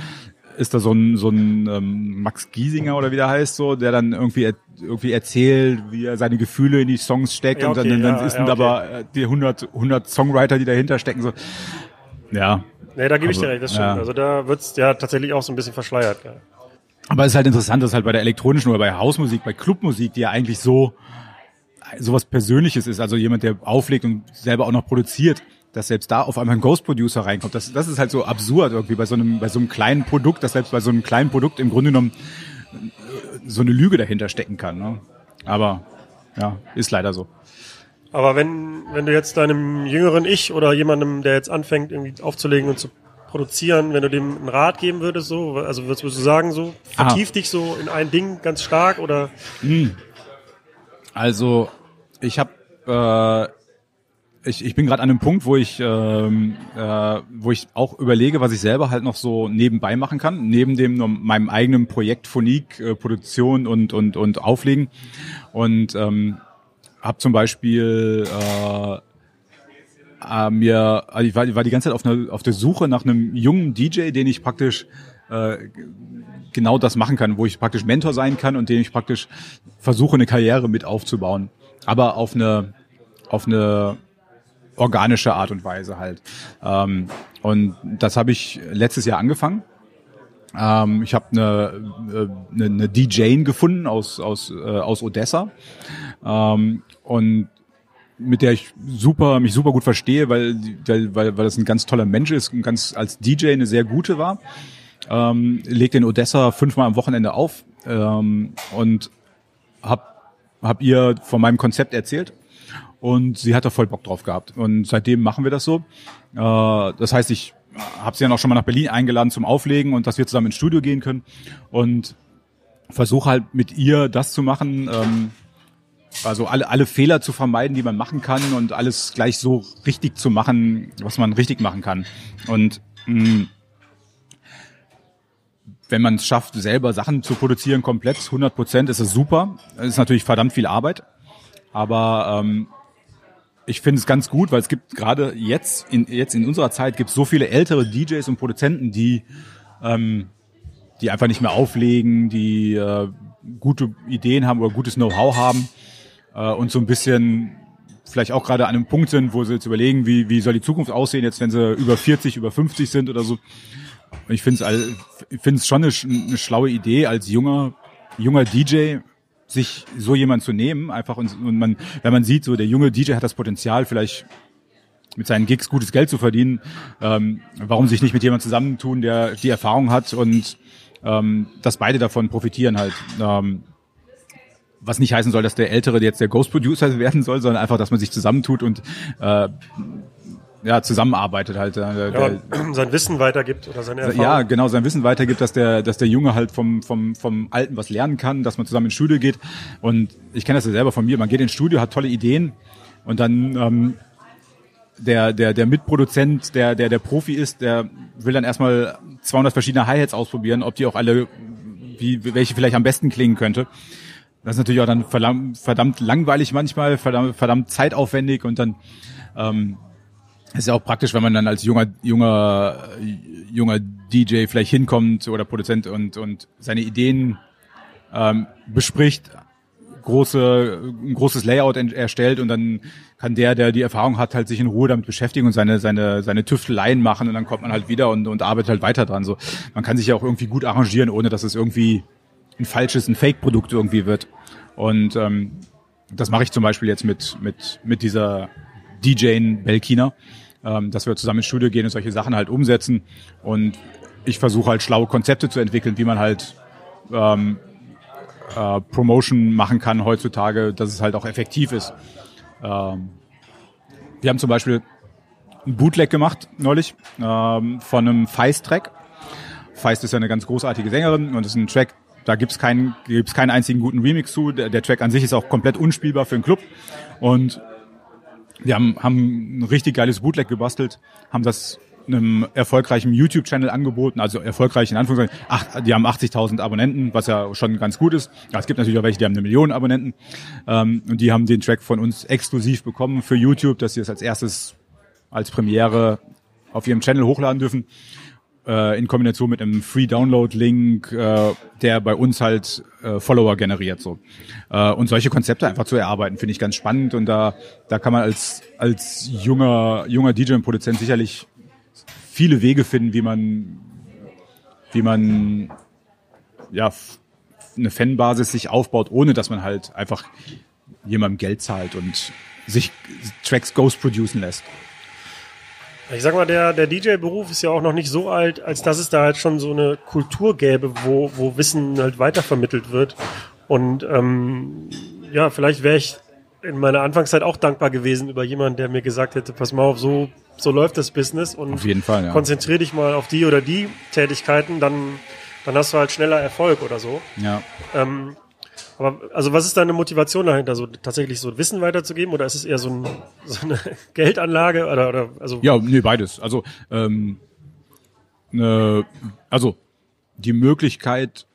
Speaker 2: ist da so ein, so ein ähm, Max Giesinger oder wie der heißt so, der dann irgendwie er, irgendwie erzählt, wie er seine Gefühle in die Songs steckt
Speaker 1: Ja,
Speaker 2: und dann,
Speaker 1: okay,
Speaker 2: dann
Speaker 1: ja,
Speaker 2: sind
Speaker 1: ja, okay.
Speaker 2: aber äh, die 100, 100 Songwriter, die dahinter stecken so. Ja,
Speaker 1: Nee, da gebe ich dir
Speaker 2: Aber,
Speaker 1: recht, das stimmt.
Speaker 2: ja.
Speaker 1: Also da wird's ja tatsächlich auch so ein bisschen verschleiert. Ja.
Speaker 2: Aber es ist halt interessant, dass halt bei der elektronischen oder bei Hausmusik, bei Clubmusik, die ja eigentlich so sowas Persönliches ist, also jemand, der auflegt und selber auch noch produziert, dass selbst da auf einmal ein Ghost Producer reinkommt. Das, das ist halt so absurd irgendwie bei so einem bei so einem kleinen Produkt, dass selbst bei so einem kleinen Produkt im Grunde genommen äh, so eine Lüge dahinter stecken kann. Ne? Aber ja, ist leider so.
Speaker 1: Aber wenn, wenn du jetzt deinem jüngeren Ich oder jemandem, der jetzt anfängt, irgendwie aufzulegen und zu produzieren, wenn du dem einen Rat geben würdest, so, also würdest, du sagen, so, vertief dich so in ein Ding ganz stark oder
Speaker 2: Also ich habe äh, ich, ich bin gerade an einem Punkt, wo ich ähm, äh, wo ich auch überlege, was ich selber halt noch so nebenbei machen kann, neben dem meinem eigenen Projekt Phonik, äh, Produktion und und und Auflegen und ähm, habe zum Beispiel äh, äh, mir, also ich war, ich war die ganze Zeit auf, einer, auf der Suche nach einem jungen DJ, den ich praktisch äh, genau das machen kann, wo ich praktisch Mentor sein kann und den ich praktisch versuche, eine Karriere mit aufzubauen. Aber auf eine, auf eine organische Art und Weise halt. Ähm, und das habe ich letztes Jahr angefangen. Ähm, ich habe eine, äh, eine, eine DJ gefunden aus, aus, äh, aus Odessa. Ähm, und mit der ich super, mich super gut verstehe, weil, weil, weil, weil das ein ganz toller Mensch ist und ganz als DJ eine sehr gute war. Ähm, legt in Odessa fünfmal am Wochenende auf ähm, und hab, hab ihr von meinem Konzept erzählt und sie hat da voll Bock drauf gehabt. Und seitdem machen wir das so. Äh, das heißt, ich habe sie dann auch schon mal nach Berlin eingeladen zum Auflegen und dass wir zusammen ins Studio gehen können und versuche halt mit ihr das zu machen, ähm, also alle, alle Fehler zu vermeiden, die man machen kann und alles gleich so richtig zu machen, was man richtig machen kann. Und mh, wenn man es schafft, selber Sachen zu produzieren, komplett 100 Prozent, ist es super. Es ist natürlich verdammt viel Arbeit, aber ähm, ich finde es ganz gut, weil es gibt gerade jetzt in, jetzt in unserer Zeit gibt es so viele ältere DJs und Produzenten, die ähm, die einfach nicht mehr auflegen, die äh, gute Ideen haben oder gutes Know-how haben äh, und so ein bisschen vielleicht auch gerade an einem Punkt sind, wo sie jetzt überlegen, wie, wie soll die Zukunft aussehen, jetzt wenn sie über 40, über 50 sind oder so. Ich finde es ich finde es schon eine, eine schlaue Idee als junger junger DJ sich so jemand zu nehmen, einfach und, und man wenn man sieht, so der junge DJ hat das Potenzial vielleicht mit seinen Gigs gutes Geld zu verdienen, ähm, warum sich nicht mit jemandem zusammentun, der die Erfahrung hat und ähm, dass beide davon profitieren halt. Ähm, was nicht heißen soll, dass der Ältere jetzt der Ghost Producer werden soll, sondern einfach, dass man sich zusammentut und äh, ja zusammenarbeitet halt. äh, Der,
Speaker 1: ja,
Speaker 2: der,
Speaker 1: sein Wissen weitergibt oder seine Erfahrung.
Speaker 2: ja, genau, sein Wissen weitergibt, dass der, dass der Junge halt vom, vom, vom Alten was lernen kann, dass man zusammen ins Studio geht. Und ich kenne das ja selber von mir, man geht ins Studio, hat tolle Ideen und dann ähm, der, der, der Mitproduzent, der, der, der Profi ist, der will dann erstmal 200 verschiedene Hi-Hats ausprobieren, ob die auch alle, wie, welche vielleicht am besten klingen könnte. Das ist natürlich auch dann verdammt, verdammt langweilig manchmal, verdammt, verdammt zeitaufwendig und dann ähm, ist ja auch praktisch, wenn man dann als junger, junger, junger DJ vielleicht hinkommt oder Produzent und, und seine Ideen ähm, bespricht, große, ein großes Layout erstellt und dann kann der, der die Erfahrung hat, halt sich in Ruhe damit beschäftigen und seine, seine, seine Tüfteleien machen und dann kommt man halt wieder und, und arbeitet halt weiter dran. So, man kann sich ja auch irgendwie gut arrangieren, ohne dass es irgendwie ein falsches, ein Fake-Produkt irgendwie wird. Und ähm, das mache ich zum Beispiel jetzt mit, mit, mit dieser DJ Belkina, ähm, dass wir zusammen ins Studio gehen und solche Sachen halt umsetzen. Und ich versuche halt schlaue Konzepte zu entwickeln, wie man halt ähm, äh, Promotion machen kann heutzutage, dass es halt auch effektiv ist. Ähm, wir haben zum Beispiel einen Bootleg gemacht neulich ähm, von einem Feist-Track. Feist ist ja eine ganz großartige Sängerin und ist ein Track, da gibt's keinen, gibt's keinen einzigen guten Remix zu. Der, der Track an sich ist auch komplett unspielbar für einen Club. Und wir haben, haben ein richtig geiles Bootleg gebastelt, haben das einem erfolgreichen YouTube-Channel angeboten, also erfolgreich in Anführungszeichen. Ach, die haben 80.000 Abonnenten, was ja schon ganz gut ist. Ja, es gibt natürlich auch welche, die haben eine Million Abonnenten. Ähm, und die haben den Track von uns exklusiv bekommen für YouTube, dass sie es als erstes als Premiere auf ihrem Channel hochladen dürfen äh, in Kombination mit einem Free Download Link, äh, der bei uns halt äh, Follower generiert so. Äh, und solche Konzepte einfach zu erarbeiten, finde ich ganz spannend und da da kann man als als junger junger DJ und Produzent sicherlich viele Wege finden, wie man wie man ja eine Fanbasis sich aufbaut, ohne dass man halt einfach jemandem Geld zahlt und sich Tracks ghost producen lässt.
Speaker 1: Ich sag mal, der, der DJ-Beruf ist ja auch noch nicht so alt, als dass es da halt schon so eine Kultur gäbe, wo, wo Wissen halt weitervermittelt wird. Und ähm, ja, vielleicht wäre ich in meiner Anfangszeit auch dankbar gewesen über jemanden, der mir gesagt hätte, pass mal auf, so, so läuft das Business und
Speaker 2: Auf jeden Fall, ja.
Speaker 1: konzentrier dich mal auf die oder die Tätigkeiten, dann, dann hast du halt schneller Erfolg oder so.
Speaker 2: Ja.
Speaker 1: Ähm, aber also was ist deine Motivation dahinter, so tatsächlich so Wissen weiterzugeben oder ist es eher so, ein, so eine Geldanlage oder, oder also
Speaker 2: Ja, nee, beides. Also, ähm, ne, also die Möglichkeit,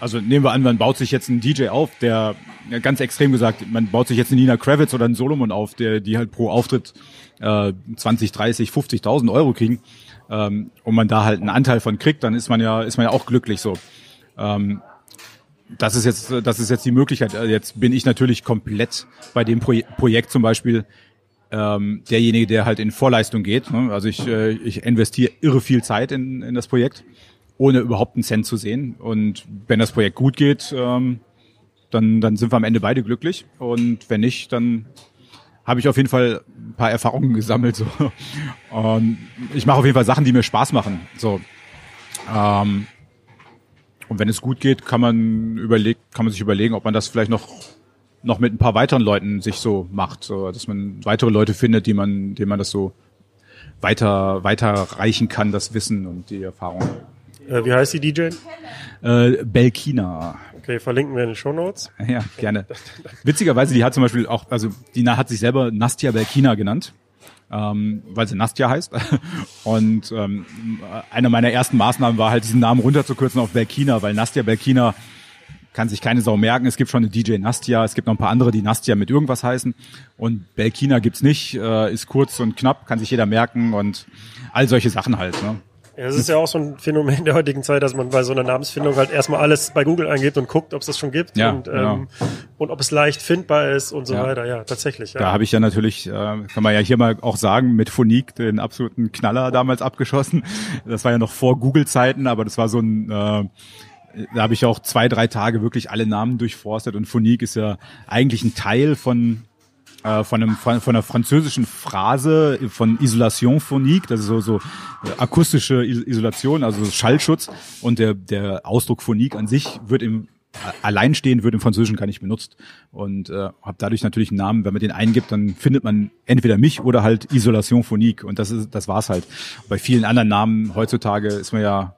Speaker 2: also nehmen wir an, man baut sich jetzt einen DJ auf, der ganz extrem gesagt, man baut sich jetzt einen Nina Kravitz oder einen Solomon auf, der die halt pro Auftritt äh, 20, 30, 50.000 Euro kriegen ähm, und man da halt einen Anteil von kriegt, dann ist man ja ist man ja auch glücklich so. Ähm, das ist jetzt, das ist jetzt die Möglichkeit. Äh, Jetzt bin ich natürlich komplett bei dem Pro Projekt zum Beispiel ähm, derjenige, der halt in Vorleistung geht. Ne? Also ich, äh, ich investiere irre viel Zeit in, in das Projekt, ohne überhaupt einen Cent zu sehen. Und wenn das Projekt gut geht, ähm, dann, dann sind wir am Ende beide glücklich. Und wenn nicht, dann habe ich auf jeden Fall ein paar Erfahrungen gesammelt. So. Und ich mache auf jeden Fall Sachen, die mir Spaß machen. So. Ähm, und wenn es gut geht, kann man überlegt, kann man sich überlegen, ob man das vielleicht noch noch mit ein paar weiteren Leuten sich so macht, so, dass man weitere Leute findet, die man, denen man das so weiter weiter reichen kann, das Wissen und die Erfahrung.
Speaker 1: äh, wie heißt die DJ?
Speaker 2: Äh, Belkina.
Speaker 1: Okay, verlinken wir in den Show Notes.
Speaker 2: Ja, gerne. Witzigerweise, die hat zum Beispiel auch, also die hat sich selber Nastia Belkina genannt, ähm, weil sie Nastia heißt. Und ähm, eine meiner ersten Maßnahmen war halt, diesen Namen runterzukürzen auf Belkina, weil Nastia Belkina kann sich keine Sau merken. Es gibt schon eine DJ Nastia, es gibt noch ein paar andere, die Nastia mit irgendwas heißen. Und Belkina gibt's nicht, äh, ist kurz und knapp, kann sich jeder merken und all solche Sachen halt. Ne?
Speaker 1: Ja, das ist ja auch so ein Phänomen der heutigen Zeit, dass man bei so einer Namensfindung halt erstmal alles bei Google eingibt und guckt, ob es das schon gibt
Speaker 2: Ja,
Speaker 1: und, ähm,
Speaker 2: genau.
Speaker 1: und ob es leicht findbar ist und so
Speaker 2: Ja.
Speaker 1: weiter. Ja, tatsächlich. Ja.
Speaker 2: Da habe ich ja natürlich, äh, kann man ja hier mal auch sagen, mit Phonique den absoluten Knaller damals abgeschossen. Das war ja noch vor Google-Zeiten, aber das war so ein, äh, da habe ich auch zwei, drei Tage wirklich alle Namen durchforstet und Phonique ist ja eigentlich ein Teil von äh, von, einem, von, von einer französischen Phrase von Isolation phonique, das ist so, so äh, akustische Is- Isolation, also Schallschutz und der, der Ausdruck phonique an sich wird im alleinstehend wird im Französischen gar nicht benutzt und äh, habe dadurch natürlich einen Namen, wenn man den eingibt, dann findet man entweder mich oder halt Isolation phonique und das ist das war's halt. Bei vielen anderen Namen heutzutage ist man ja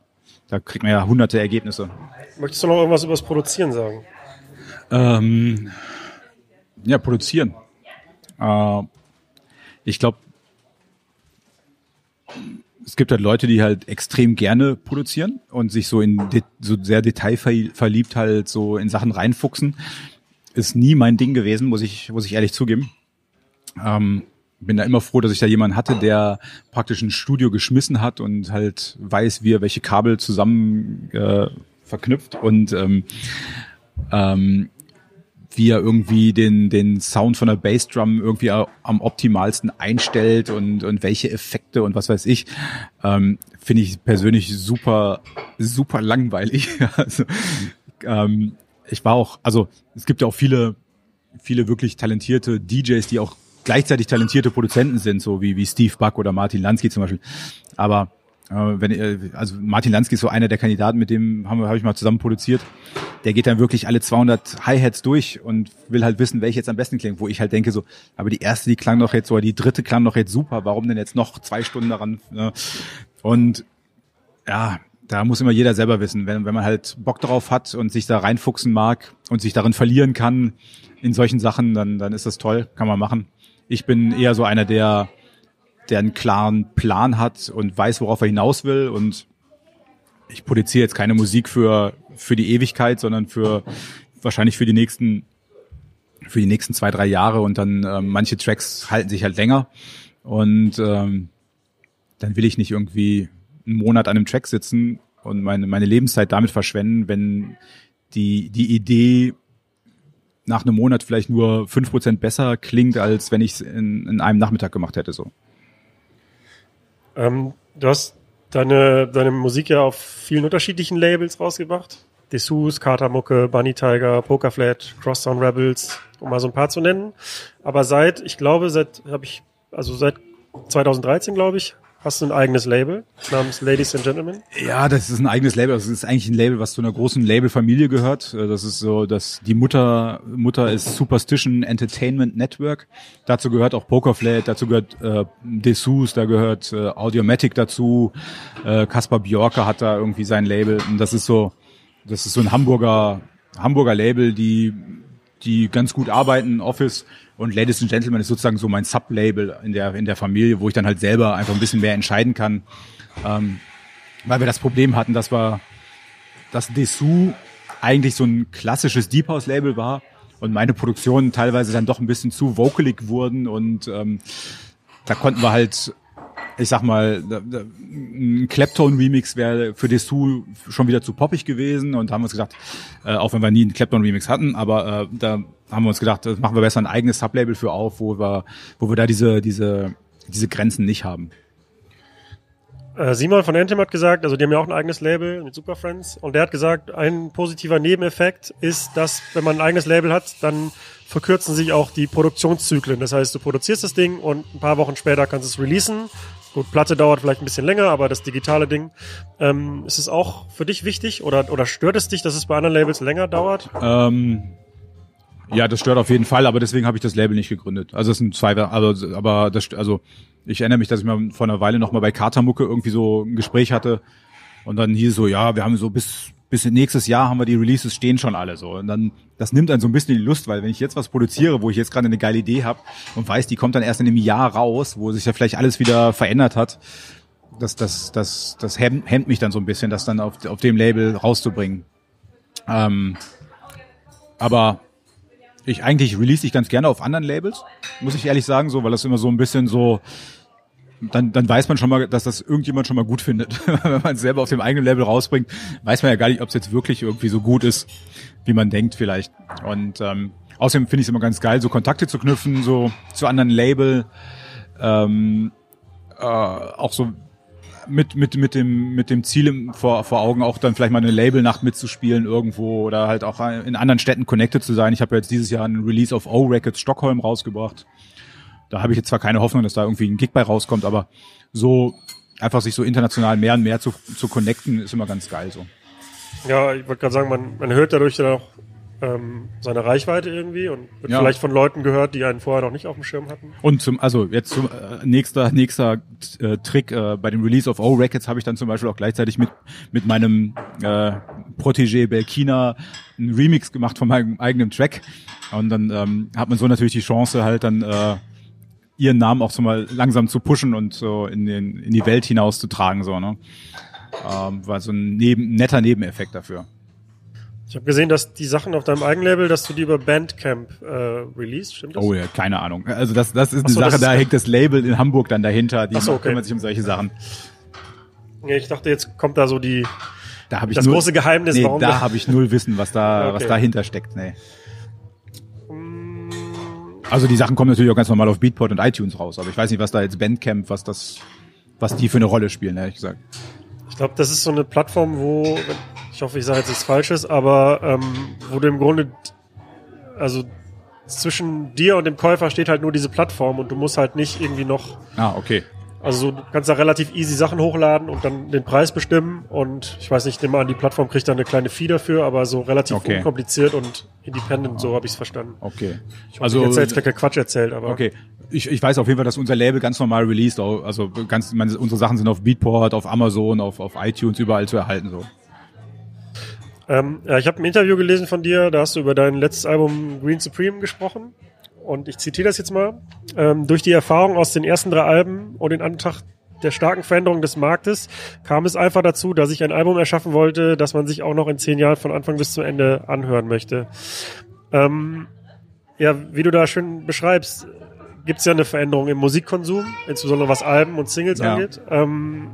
Speaker 2: da kriegt man ja hunderte Ergebnisse.
Speaker 1: Möchtest du noch irgendwas über das Produzieren sagen?
Speaker 2: Ähm, ja, produzieren. Äh, ich glaube, es gibt halt Leute, die halt extrem gerne produzieren und sich so in so sehr detailverliebt halt so in Sachen reinfuchsen. Ist nie mein Ding gewesen, muss ich, muss ich ehrlich zugeben. Ähm, bin da immer froh, dass ich da jemanden hatte, der praktisch ein Studio geschmissen hat und halt weiß, wie er welche Kabel zusammen äh, verknüpft und ähm, ähm, wie er irgendwie den, den Sound von der Bassdrum irgendwie am optimalsten einstellt und, und welche Effekte und was weiß ich, ähm, finde ich persönlich super, super langweilig. also, ähm, ich war auch, also es gibt ja auch viele, viele wirklich talentierte DJs, die auch gleichzeitig talentierte Produzenten sind, so wie, wie Steve Buck oder Martin Lansky zum Beispiel. Aber wenn, also Martin Lansky ist so einer der Kandidaten, mit dem habe ich mal zusammen produziert. Der geht dann wirklich alle 200 Hi-Hats durch und will halt wissen, welche jetzt am besten klingt. Wo ich halt denke so, aber die erste, die klang doch jetzt, oder die dritte klang doch jetzt super. Warum denn jetzt noch zwei Stunden daran? Ne? Und ja, da muss immer jeder selber wissen. Wenn, wenn man halt Bock drauf hat und sich da reinfuchsen mag und sich darin verlieren kann in solchen Sachen, dann, dann ist das toll, kann man machen. Ich bin eher so einer, der, der einen klaren Plan hat und weiß, worauf er hinaus will und ich produziere jetzt keine Musik für, für die Ewigkeit, sondern für wahrscheinlich für die nächsten, für die nächsten zwei, drei Jahre und dann ähm, manche Tracks halten sich halt länger und ähm, dann will ich nicht irgendwie einen Monat an einem Track sitzen und meine, meine Lebenszeit damit verschwenden, wenn die, die Idee nach einem Monat vielleicht nur fünf Prozent besser klingt, als wenn ich es in, in einem Nachmittag gemacht hätte. So.
Speaker 1: Ähm, du hast deine, deine Musik ja auf vielen unterschiedlichen Labels rausgebracht. Dessous, Katermucke, Bunny Tiger, Pokerflat, Crosstown Rebels, um mal so ein paar zu nennen. Aber seit, ich glaube, seit habe ich, also seit 2013, glaube ich, hast du ein eigenes Label namens Ladies and Gentlemen?
Speaker 2: Ja, das ist ein eigenes Label. Das ist eigentlich ein Label, was zu einer großen Labelfamilie gehört. Das ist so, dass die Mutter Mutter ist Superstition Entertainment Network. Dazu gehört auch Pokerflat, dazu gehört äh, Dessous, da gehört äh, Audiomatic dazu. Äh, Kaspar Bjorka hat da irgendwie sein Label. Und das ist so, das ist so ein Hamburger Hamburger Label, die die ganz gut arbeiten, Office und Ladies and Gentlemen ist sozusagen so mein Sublabel in der, in der Familie, wo ich dann halt selber einfach ein bisschen mehr entscheiden kann. Ähm, weil wir das Problem hatten, dass wir, dass Dessous eigentlich so ein klassisches Deep House Label war und meine Produktionen teilweise dann doch ein bisschen zu vocalig wurden und ähm, da konnten wir halt ich sag mal, ein Clapton-Remix wäre für Dessous schon wieder zu poppig gewesen und haben uns gedacht, äh, auch wenn wir nie einen Clapton-Remix hatten, aber äh, da haben wir uns gedacht, das machen wir besser ein eigenes Sublabel für auf, wo wir, wo wir da diese, diese, diese Grenzen nicht haben.
Speaker 1: Äh, Simon von Anthem hat gesagt, also die haben ja auch ein eigenes Label mit Super Friends und der hat gesagt, ein positiver Nebeneffekt ist, dass wenn man ein eigenes Label hat, dann verkürzen sich auch die Produktionszyklen. Das heißt, du produzierst das Ding und ein paar Wochen später kannst du es releasen. Gut, Platte dauert vielleicht ein bisschen länger, aber das digitale Ding. Ähm, ist es auch für dich wichtig oder, oder stört es dich, dass es bei anderen Labels länger dauert?
Speaker 2: Ähm, ja, das stört auf jeden Fall, aber deswegen habe ich das Label nicht gegründet. Also es sind zwei, also, aber das, also ich erinnere mich, dass ich mal vor einer Weile noch mal bei Katermucke irgendwie so ein Gespräch hatte und dann hieß so, ja, wir haben so bis bis nächstes Jahr haben wir die Releases stehen schon alle so und dann das nimmt dann so ein bisschen die Lust, weil wenn ich jetzt was produziere, wo ich jetzt gerade eine geile Idee habe und weiß, die kommt dann erst in einem Jahr raus, wo sich ja vielleicht alles wieder verändert hat, das das das das hemmt, mich dann so ein bisschen, das dann auf auf dem Label rauszubringen. Ähm, aber ich eigentlich release ich ganz gerne auf anderen Labels, muss ich ehrlich sagen, so, weil das immer so ein bisschen so, dann, dann weiß man schon mal, dass das irgendjemand schon mal gut findet. Wenn man es selber auf dem eigenen Label rausbringt, weiß man ja gar nicht, ob es jetzt wirklich irgendwie so gut ist, wie man denkt vielleicht. Und ähm, außerdem finde ich es immer ganz geil, so Kontakte zu knüpfen, so zu anderen Label. Ähm, äh, auch so mit, mit, mit dem, mit dem Ziel vor, vor Augen, auch dann vielleicht mal eine Labelnacht mitzuspielen irgendwo oder halt auch in anderen Städten connected zu sein. Ich habe jetzt dieses Jahr einen Release auf O-Records Stockholm rausgebracht. Da habe ich jetzt zwar keine Hoffnung, dass da irgendwie ein Gig bei rauskommt, aber so einfach sich so international mehr und mehr zu, zu connecten, ist immer ganz geil so.
Speaker 1: Ja, ich wollte gerade sagen, man, man hört dadurch dann auch ähm, seine Reichweite irgendwie und wird ja. vielleicht von Leuten gehört, die einen vorher noch nicht auf dem Schirm hatten.
Speaker 2: Und zum, also jetzt zum äh, nächster nächster äh, Trick äh, bei dem Release of O Records habe ich dann zum Beispiel auch gleichzeitig mit mit meinem äh, Protégé Belkina einen Remix gemacht von meinem eigenen Track und dann ähm, hat man so natürlich die Chance halt dann äh, ihren Namen auch so mal langsam zu pushen und so in den in die Welt hinauszutragen so ne ähm, war so ein neben, netter Nebeneffekt dafür.
Speaker 1: Ich habe gesehen, dass die Sachen auf deinem Eigenlabel, dass du die über Bandcamp äh, release, stimmt das?
Speaker 2: Oh ja, keine Ahnung. Also das, das ist eine so, Sache, da hängt das Label in Hamburg dann dahinter, die so, okay. kümmert sich um solche Sachen.
Speaker 1: Nee, ich dachte, jetzt kommt da so die
Speaker 2: da hab ich
Speaker 1: das
Speaker 2: null,
Speaker 1: große Geheimnis,
Speaker 2: nee, da habe ich null Wissen, was da okay. was dahinter steckt, nee. Also die Sachen kommen natürlich auch ganz normal auf Beatport und iTunes raus, aber ich weiß nicht, was da jetzt Bandcamp, was das was die für eine Rolle spielen, ehrlich gesagt.
Speaker 1: Ich glaube, das ist so eine Plattform, wo ich hoffe, ich sage jetzt nichts Falsches, aber ähm, wo du im Grunde, also zwischen dir und dem Käufer steht halt nur diese Plattform und du musst halt nicht irgendwie noch
Speaker 2: ah, okay.
Speaker 1: Also du kannst da relativ easy Sachen hochladen und dann den Preis bestimmen und ich weiß nicht, nehme mal an, die Plattform kriegt da eine kleine Fee dafür, aber so relativ
Speaker 2: Okay.
Speaker 1: unkompliziert und independent, so habe ich es verstanden.
Speaker 2: Okay.
Speaker 1: Ich also jetzt jetzt keinen Quatsch erzählt, aber
Speaker 2: Okay. Ich, ich weiß auf jeden Fall, dass unser Label ganz normal released, also ganz, meine, unsere Sachen sind auf Beatport, auf Amazon, auf, auf iTunes, überall zu erhalten, so.
Speaker 1: Ähm, ja, ich habe ein Interview gelesen von dir, da hast du über dein letztes Album Green Supreme gesprochen. Und ich zitiere das jetzt mal. Ähm, durch die Erfahrung aus den ersten drei Alben und in Anbetracht der starken Veränderung des Marktes kam es einfach dazu, dass ich ein Album erschaffen wollte, das man sich auch noch in zehn Jahren von Anfang bis zum Ende anhören möchte. Ähm, ja, wie du da schön beschreibst, gibt es ja eine Veränderung im Musikkonsum, insbesondere was Alben und Singles
Speaker 2: Ja.
Speaker 1: angeht. Ähm,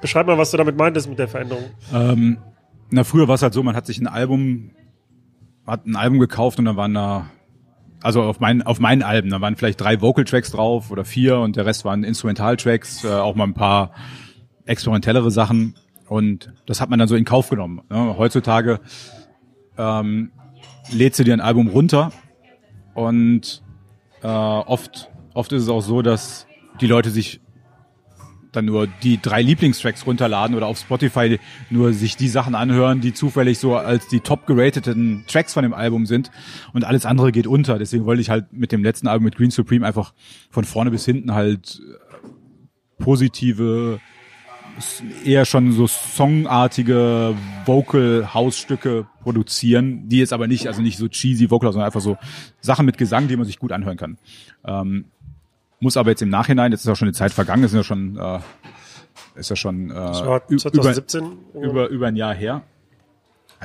Speaker 1: beschreib mal, was du damit meintest mit der Veränderung.
Speaker 2: Ähm, na, früher war es halt so, man hat sich ein Album, hat ein Album gekauft und dann waren da, also auf meinen, auf meinen Alben, da waren vielleicht drei Vocal Tracks drauf oder vier und der Rest waren Instrumental Tracks, äh, auch mal ein paar experimentellere Sachen und das hat man dann so in Kauf genommen. Ne? Heutzutage ähm, lädst du dir ein Album runter und äh, oft, oft ist es auch so, dass die Leute sich dann nur die drei Lieblingstracks runterladen oder auf Spotify nur sich die Sachen anhören, die zufällig so als die top gerateten Tracks von dem Album sind und alles andere geht unter. Deswegen wollte ich halt mit dem letzten Album mit Green Supreme einfach von vorne bis hinten halt positive, eher schon so songartige Vocal-House-Stücke produzieren, die jetzt aber nicht, also nicht so cheesy Vocal, sondern einfach so Sachen mit Gesang, die man sich gut anhören kann. Ähm, muss aber jetzt im Nachhinein, jetzt ist ja schon eine Zeit vergangen, ist ja schon, äh, ist ja schon äh,
Speaker 1: war
Speaker 2: ü-
Speaker 1: 2017.
Speaker 2: über, über, über ein Jahr her.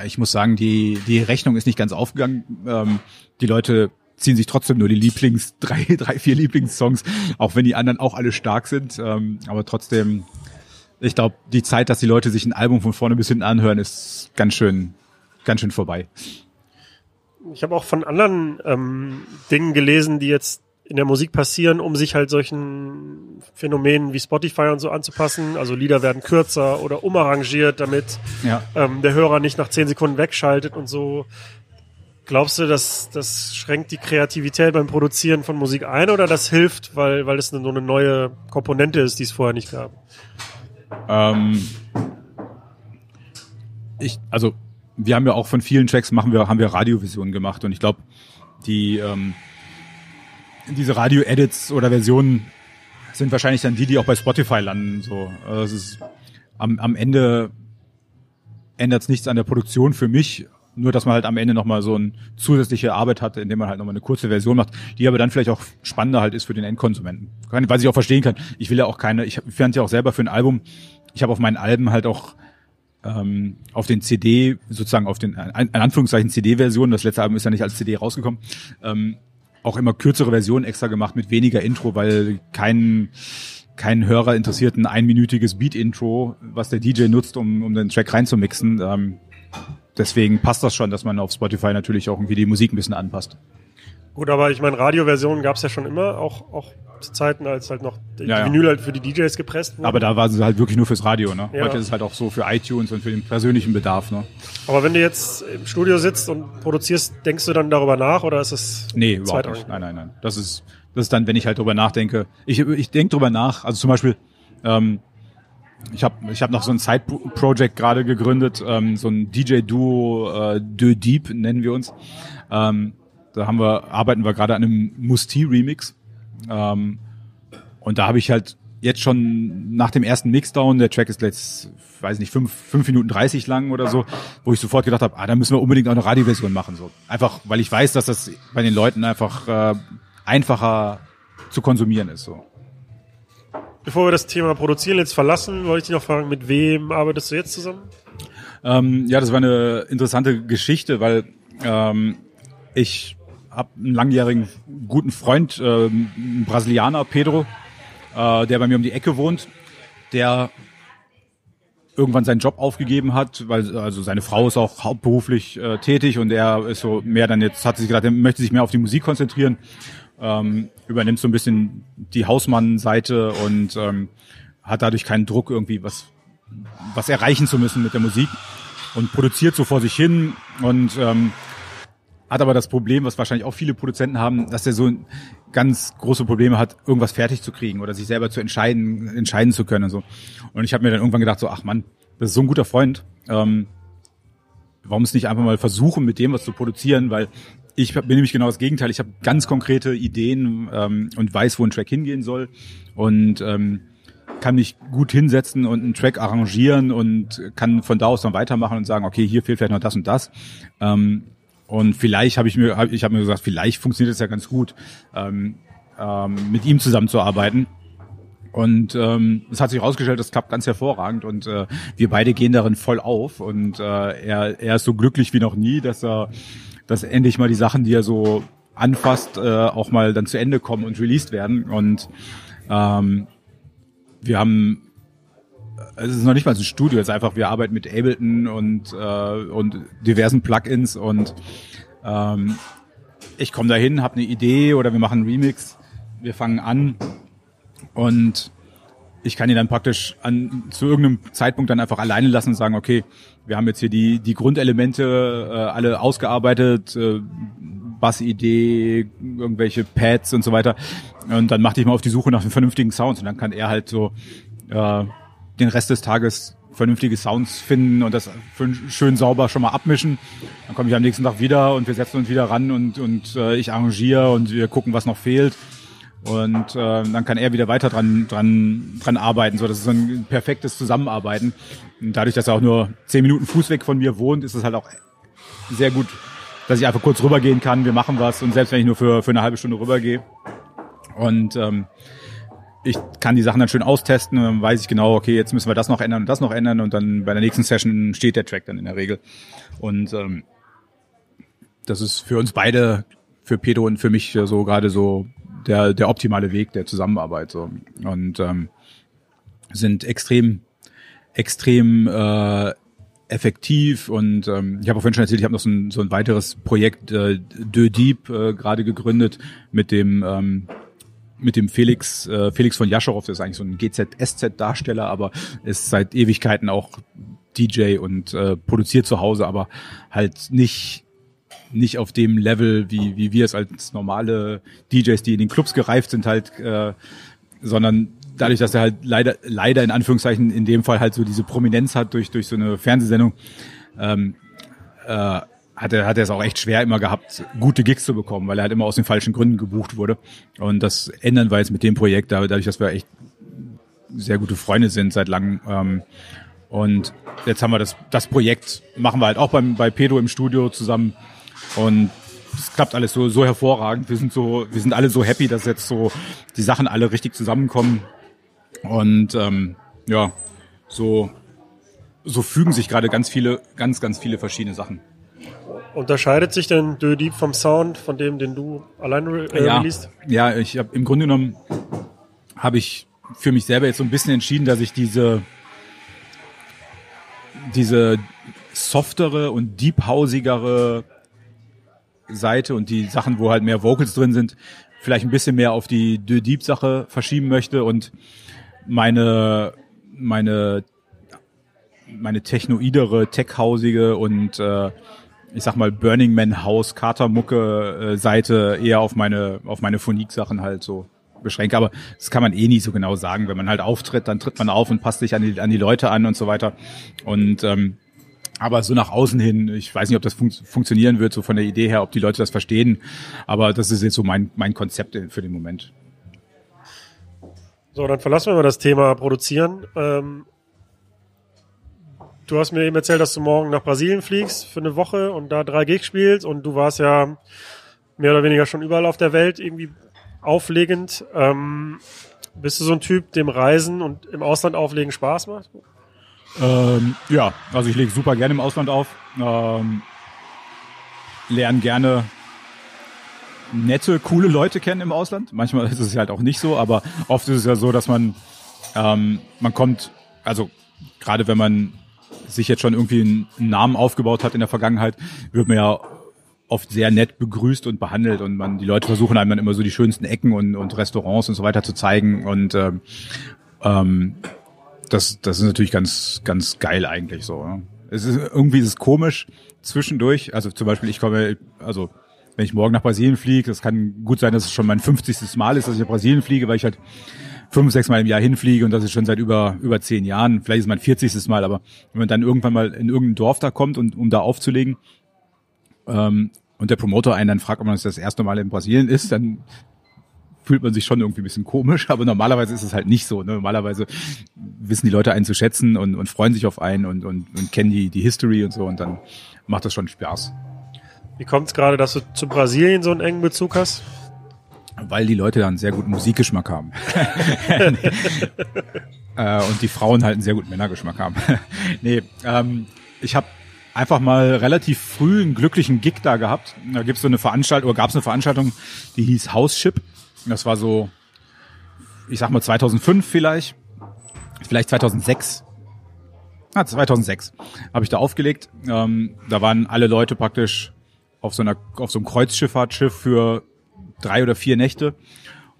Speaker 2: Ich muss sagen, die, die Rechnung ist nicht ganz aufgegangen. Ähm, die Leute ziehen sich trotzdem nur die Lieblings, drei, drei, vier Lieblingssongs, auch wenn die anderen auch alle stark sind. Ähm, aber trotzdem, ich glaube, die Zeit, dass die Leute sich ein Album von vorne bis hinten anhören, ist ganz schön, ganz schön vorbei.
Speaker 1: Ich habe auch von anderen ähm, Dingen gelesen, die jetzt in der Musik passieren, um sich halt solchen Phänomenen wie Spotify und so anzupassen. Also Lieder werden kürzer oder umarrangiert, damit
Speaker 2: Ja.
Speaker 1: ähm, der Hörer nicht nach zehn Sekunden wegschaltet und so. Glaubst du, dass das schränkt die Kreativität beim Produzieren von Musik ein oder das hilft, weil weil es eine, so eine neue Komponente ist, die es vorher nicht gab?
Speaker 2: Ähm, ich, also wir haben ja auch von vielen Tracks machen wir, haben wir Radiovisionen gemacht und ich glaube, die ähm, diese Radio-Edits oder Versionen sind wahrscheinlich dann die, die auch bei Spotify landen. So, also es ist am, am Ende ändert es nichts an der Produktion für mich, nur dass man halt am Ende nochmal so eine zusätzliche Arbeit hat, indem man halt nochmal eine kurze Version macht, die aber dann vielleicht auch spannender halt ist für den Endkonsumenten. Was ich auch verstehen kann. Ich will ja auch keine, ich fand ja auch selber für ein Album, ich habe auf meinen Alben halt auch ähm, auf den CD, sozusagen auf den, in Anführungszeichen CD-Version, das letzte Album ist ja nicht als CD rausgekommen, ähm, auch immer kürzere Versionen extra gemacht mit weniger Intro, weil kein, kein Hörer interessiert ein einminütiges Beat-Intro, was der DJ nutzt, um, um den Track reinzumixen. Ähm, deswegen passt das schon, dass man auf Spotify natürlich auch irgendwie die Musik ein bisschen anpasst.
Speaker 1: Gut, aber ich meine, Radioversionen gab es ja schon immer, auch, auch zu Zeiten, als halt noch die
Speaker 2: Ja, ja.
Speaker 1: Vinyl halt für die DJs gepresst wurde.
Speaker 2: Aber da war es halt wirklich nur fürs Radio, ne?
Speaker 1: Ja.
Speaker 2: Heute ist es halt auch so für iTunes und für den persönlichen Bedarf, ne?
Speaker 1: Aber wenn du jetzt im Studio sitzt und produzierst, denkst du dann darüber nach oder ist es
Speaker 2: Nee, überhaupt nicht. Nein, nein, nein. Das ist, das ist dann, wenn ich halt drüber nachdenke. Ich, ich denke drüber nach. Also zum Beispiel, ähm, ich habe ich hab noch so ein Side-Project gerade gegründet, ähm, so ein DJ-Duo, äh, De Deep nennen wir uns. Ähm, da haben wir, arbeiten wir gerade an einem Musti-Remix. Ähm, und da habe ich halt jetzt schon nach dem ersten Mixdown, der Track ist jetzt, weiß nicht, fünf, fünf Minuten dreißig lang oder so, wo ich sofort gedacht habe, ah, da müssen wir unbedingt auch eine Radioversion machen. So. Einfach, weil ich weiß, dass das bei den Leuten einfach äh, einfacher zu konsumieren ist. So.
Speaker 1: Bevor wir das Thema Produzieren jetzt verlassen, wollte ich dich noch fragen, mit wem arbeitest du jetzt zusammen?
Speaker 2: Ähm, ja, das war eine interessante Geschichte, weil ähm, ich habe einen langjährigen guten Freund, ähm, einen Brasilianer, Pedro, äh, der bei mir um die Ecke wohnt, der irgendwann seinen Job aufgegeben hat, weil also seine Frau ist auch hauptberuflich äh, tätig und er ist so mehr dann jetzt hat sich gedacht, er möchte sich mehr auf die Musik konzentrieren, ähm, übernimmt so ein bisschen die Hausmann-Seite und ähm, hat dadurch keinen Druck irgendwie was was erreichen zu müssen mit der Musik und produziert so vor sich hin und ähm, hat aber das Problem, was wahrscheinlich auch viele Produzenten haben, dass er so ganz große Probleme hat, irgendwas fertig zu kriegen oder sich selber zu entscheiden, entscheiden zu können und so. Und ich habe mir dann irgendwann gedacht, so, ach Mann, das ist so ein guter Freund. Ähm, warum es nicht einfach mal versuchen, mit dem was zu produzieren, weil ich bin nämlich genau das Gegenteil. Ich habe ganz konkrete Ideen ähm, und weiß, wo ein Track hingehen soll und ähm, kann mich gut hinsetzen und einen Track arrangieren und kann von da aus dann weitermachen und sagen, okay, hier fehlt vielleicht noch das und das. Ähm, und vielleicht habe ich mir, ich habe mir gesagt, vielleicht funktioniert es ja ganz gut, ähm, ähm, mit ihm zusammenzuarbeiten. Und ähm, es hat sich herausgestellt, das klappt ganz hervorragend und äh, wir beide gehen darin voll auf. Und äh, er, er ist so glücklich wie noch nie, dass er, dass endlich mal die Sachen, die er so anfasst, äh, auch mal dann zu Ende kommen und released werden. Und ähm, wir haben es ist noch nicht mal so ein Studio, es ist einfach, wir arbeiten mit Ableton und, äh, und diversen Plugins und ähm, ich komme dahin, habe eine Idee oder wir machen einen Remix, wir fangen an und ich kann ihn dann praktisch an, zu irgendeinem Zeitpunkt dann einfach alleine lassen und sagen, okay, wir haben jetzt hier die, die Grundelemente äh, alle ausgearbeitet, äh, Bassidee, irgendwelche Pads und so weiter. Und dann machte ich mal auf die Suche nach einem vernünftigen Sounds und dann kann er halt so äh, den Rest des Tages vernünftige Sounds finden und das schön sauber schon mal abmischen. Dann komme ich am nächsten Tag wieder und wir setzen uns wieder ran und, und äh, ich arrangiere und wir gucken, was noch fehlt. Und äh, dann kann er wieder weiter dran, dran, dran arbeiten. So, das ist so ein perfektes Zusammenarbeiten. Und dadurch, dass er auch nur zehn Minuten Fuß weg von mir wohnt, ist es halt auch sehr gut, dass ich einfach kurz rübergehen kann. Wir machen was und selbst wenn ich nur für, für eine halbe Stunde rübergehe. Und ähm, ich kann die Sachen dann schön austesten und dann weiß ich genau, okay, jetzt müssen wir das noch ändern und das noch ändern und dann bei der nächsten Session steht der Track dann in der Regel. Und ähm, das ist für uns beide, für Pedro und für mich so gerade so der, der optimale Weg der Zusammenarbeit. So. Und ähm, sind extrem, extrem äh, effektiv und ähm, ich habe auch vorhin schon erzählt, ich habe noch so ein, so ein weiteres Projekt äh, De Deep äh, gerade gegründet mit dem ähm, mit dem Felix, äh, Felix von Jaschow, der ist eigentlich so ein GZSZ-Darsteller, aber ist seit Ewigkeiten auch DJ und äh, produziert zu Hause, aber halt nicht nicht auf dem Level, wie, wie wir es als normale DJs, die in den Clubs gereift sind, halt, äh, sondern dadurch, dass er halt leider, leider in Anführungszeichen in dem Fall halt so diese Prominenz hat durch, durch so eine Fernsehsendung, ähm, äh, hat er, hat er es auch echt schwer immer gehabt, gute Gigs zu bekommen, weil er halt immer aus den falschen Gründen gebucht wurde. Und das ändern wir jetzt mit dem Projekt, dadurch, dass wir echt sehr gute Freunde sind seit langem. Ähm, und jetzt haben wir das, das Projekt, machen wir halt auch beim, bei Pedro im Studio zusammen. Und es klappt alles so, so hervorragend. Wir sind so, wir sind alle so happy, dass jetzt so die Sachen alle richtig zusammenkommen. Und ähm, ja, so, so fügen sich gerade ganz viele, ganz, ganz viele verschiedene Sachen.
Speaker 1: Unterscheidet sich denn Dö Deep vom Sound von dem, den du alleine äh,
Speaker 2: ja,
Speaker 1: released?
Speaker 2: Ja, ich habe im Grunde genommen habe ich für mich selber jetzt so ein bisschen entschieden, dass ich diese diese softere und deephausigere Seite und die Sachen, wo halt mehr Vocals drin sind, vielleicht ein bisschen mehr auf die De Deep Sache verschieben möchte und meine meine meine technoidere, techhausige und äh, ich sag mal, Burning Man House, Katermucke äh, Seite eher auf meine, auf meine Phonik-Sachen halt so beschränke. Aber das kann man eh nie so genau sagen. Wenn man halt auftritt, dann tritt man auf und passt sich an die, an die Leute an und so weiter. Und ähm, aber so nach außen hin, ich weiß nicht, ob das fun funktionieren wird, so von der Idee her, ob die Leute das verstehen. Aber das ist jetzt so mein, mein Konzept für den Moment.
Speaker 1: So, dann verlassen wir mal das Thema Produzieren. Ähm, du hast mir eben erzählt, dass du morgen nach Brasilien fliegst für eine Woche und da drei Gigs spielst und du warst ja mehr oder weniger schon überall auf der Welt irgendwie auflegend. Ähm, bist du so ein Typ, dem Reisen und im Ausland auflegen Spaß macht?
Speaker 2: Ähm, ja, also ich lege super gerne im Ausland auf. Ähm, lerne gerne nette, coole Leute kennen im Ausland. Manchmal ist es halt auch nicht so, aber oft ist es ja so, dass man ähm, man kommt, also gerade wenn man sich jetzt schon irgendwie einen Namen aufgebaut hat in der Vergangenheit, wird man ja oft sehr nett begrüßt und behandelt und man die Leute versuchen einem dann immer so die schönsten Ecken und, und Restaurants und so weiter zu zeigen und ähm, ähm, das das ist natürlich ganz ganz geil eigentlich so. Es ist irgendwie ist es komisch zwischendurch. Also zum Beispiel, ich komme, also wenn ich morgen nach Brasilien fliege, das kann gut sein, dass es schon mein 50. Mal ist, dass ich nach Brasilien fliege, weil ich halt fünf, sechs Mal im Jahr hinfliege und das ist schon seit über, über zehn Jahren. Vielleicht ist mein 40. Mal, aber wenn man dann irgendwann mal in irgendein Dorf da kommt und um da aufzulegen, ähm, und der Promoter einen dann fragt, ob man das das erste Mal in Brasilien ist, dann fühlt man sich schon irgendwie ein bisschen komisch, aber normalerweise ist es halt nicht so. Ne? Normalerweise wissen die Leute einen zu schätzen und, und freuen sich auf einen und, und, und kennen die, die History und so und dann macht das schon Spaß.
Speaker 1: Wie kommt es gerade, dass du zu Brasilien so einen engen Bezug hast?
Speaker 2: Weil die Leute da einen sehr guten Musikgeschmack haben. äh, und die Frauen halt einen sehr guten Männergeschmack haben. nee, ähm, ich habe einfach mal relativ früh einen glücklichen Gig da gehabt. Da gibt's so eine Veranstaltung, oder gab's eine Veranstaltung, die hieß House Ship. Das war so, ich sag mal 2005 vielleicht, vielleicht 2006. Ah, 2006 habe ich da aufgelegt. Ähm, da waren alle Leute praktisch auf so einer auf so einem Kreuzschifffahrtschiff für drei oder vier Nächte.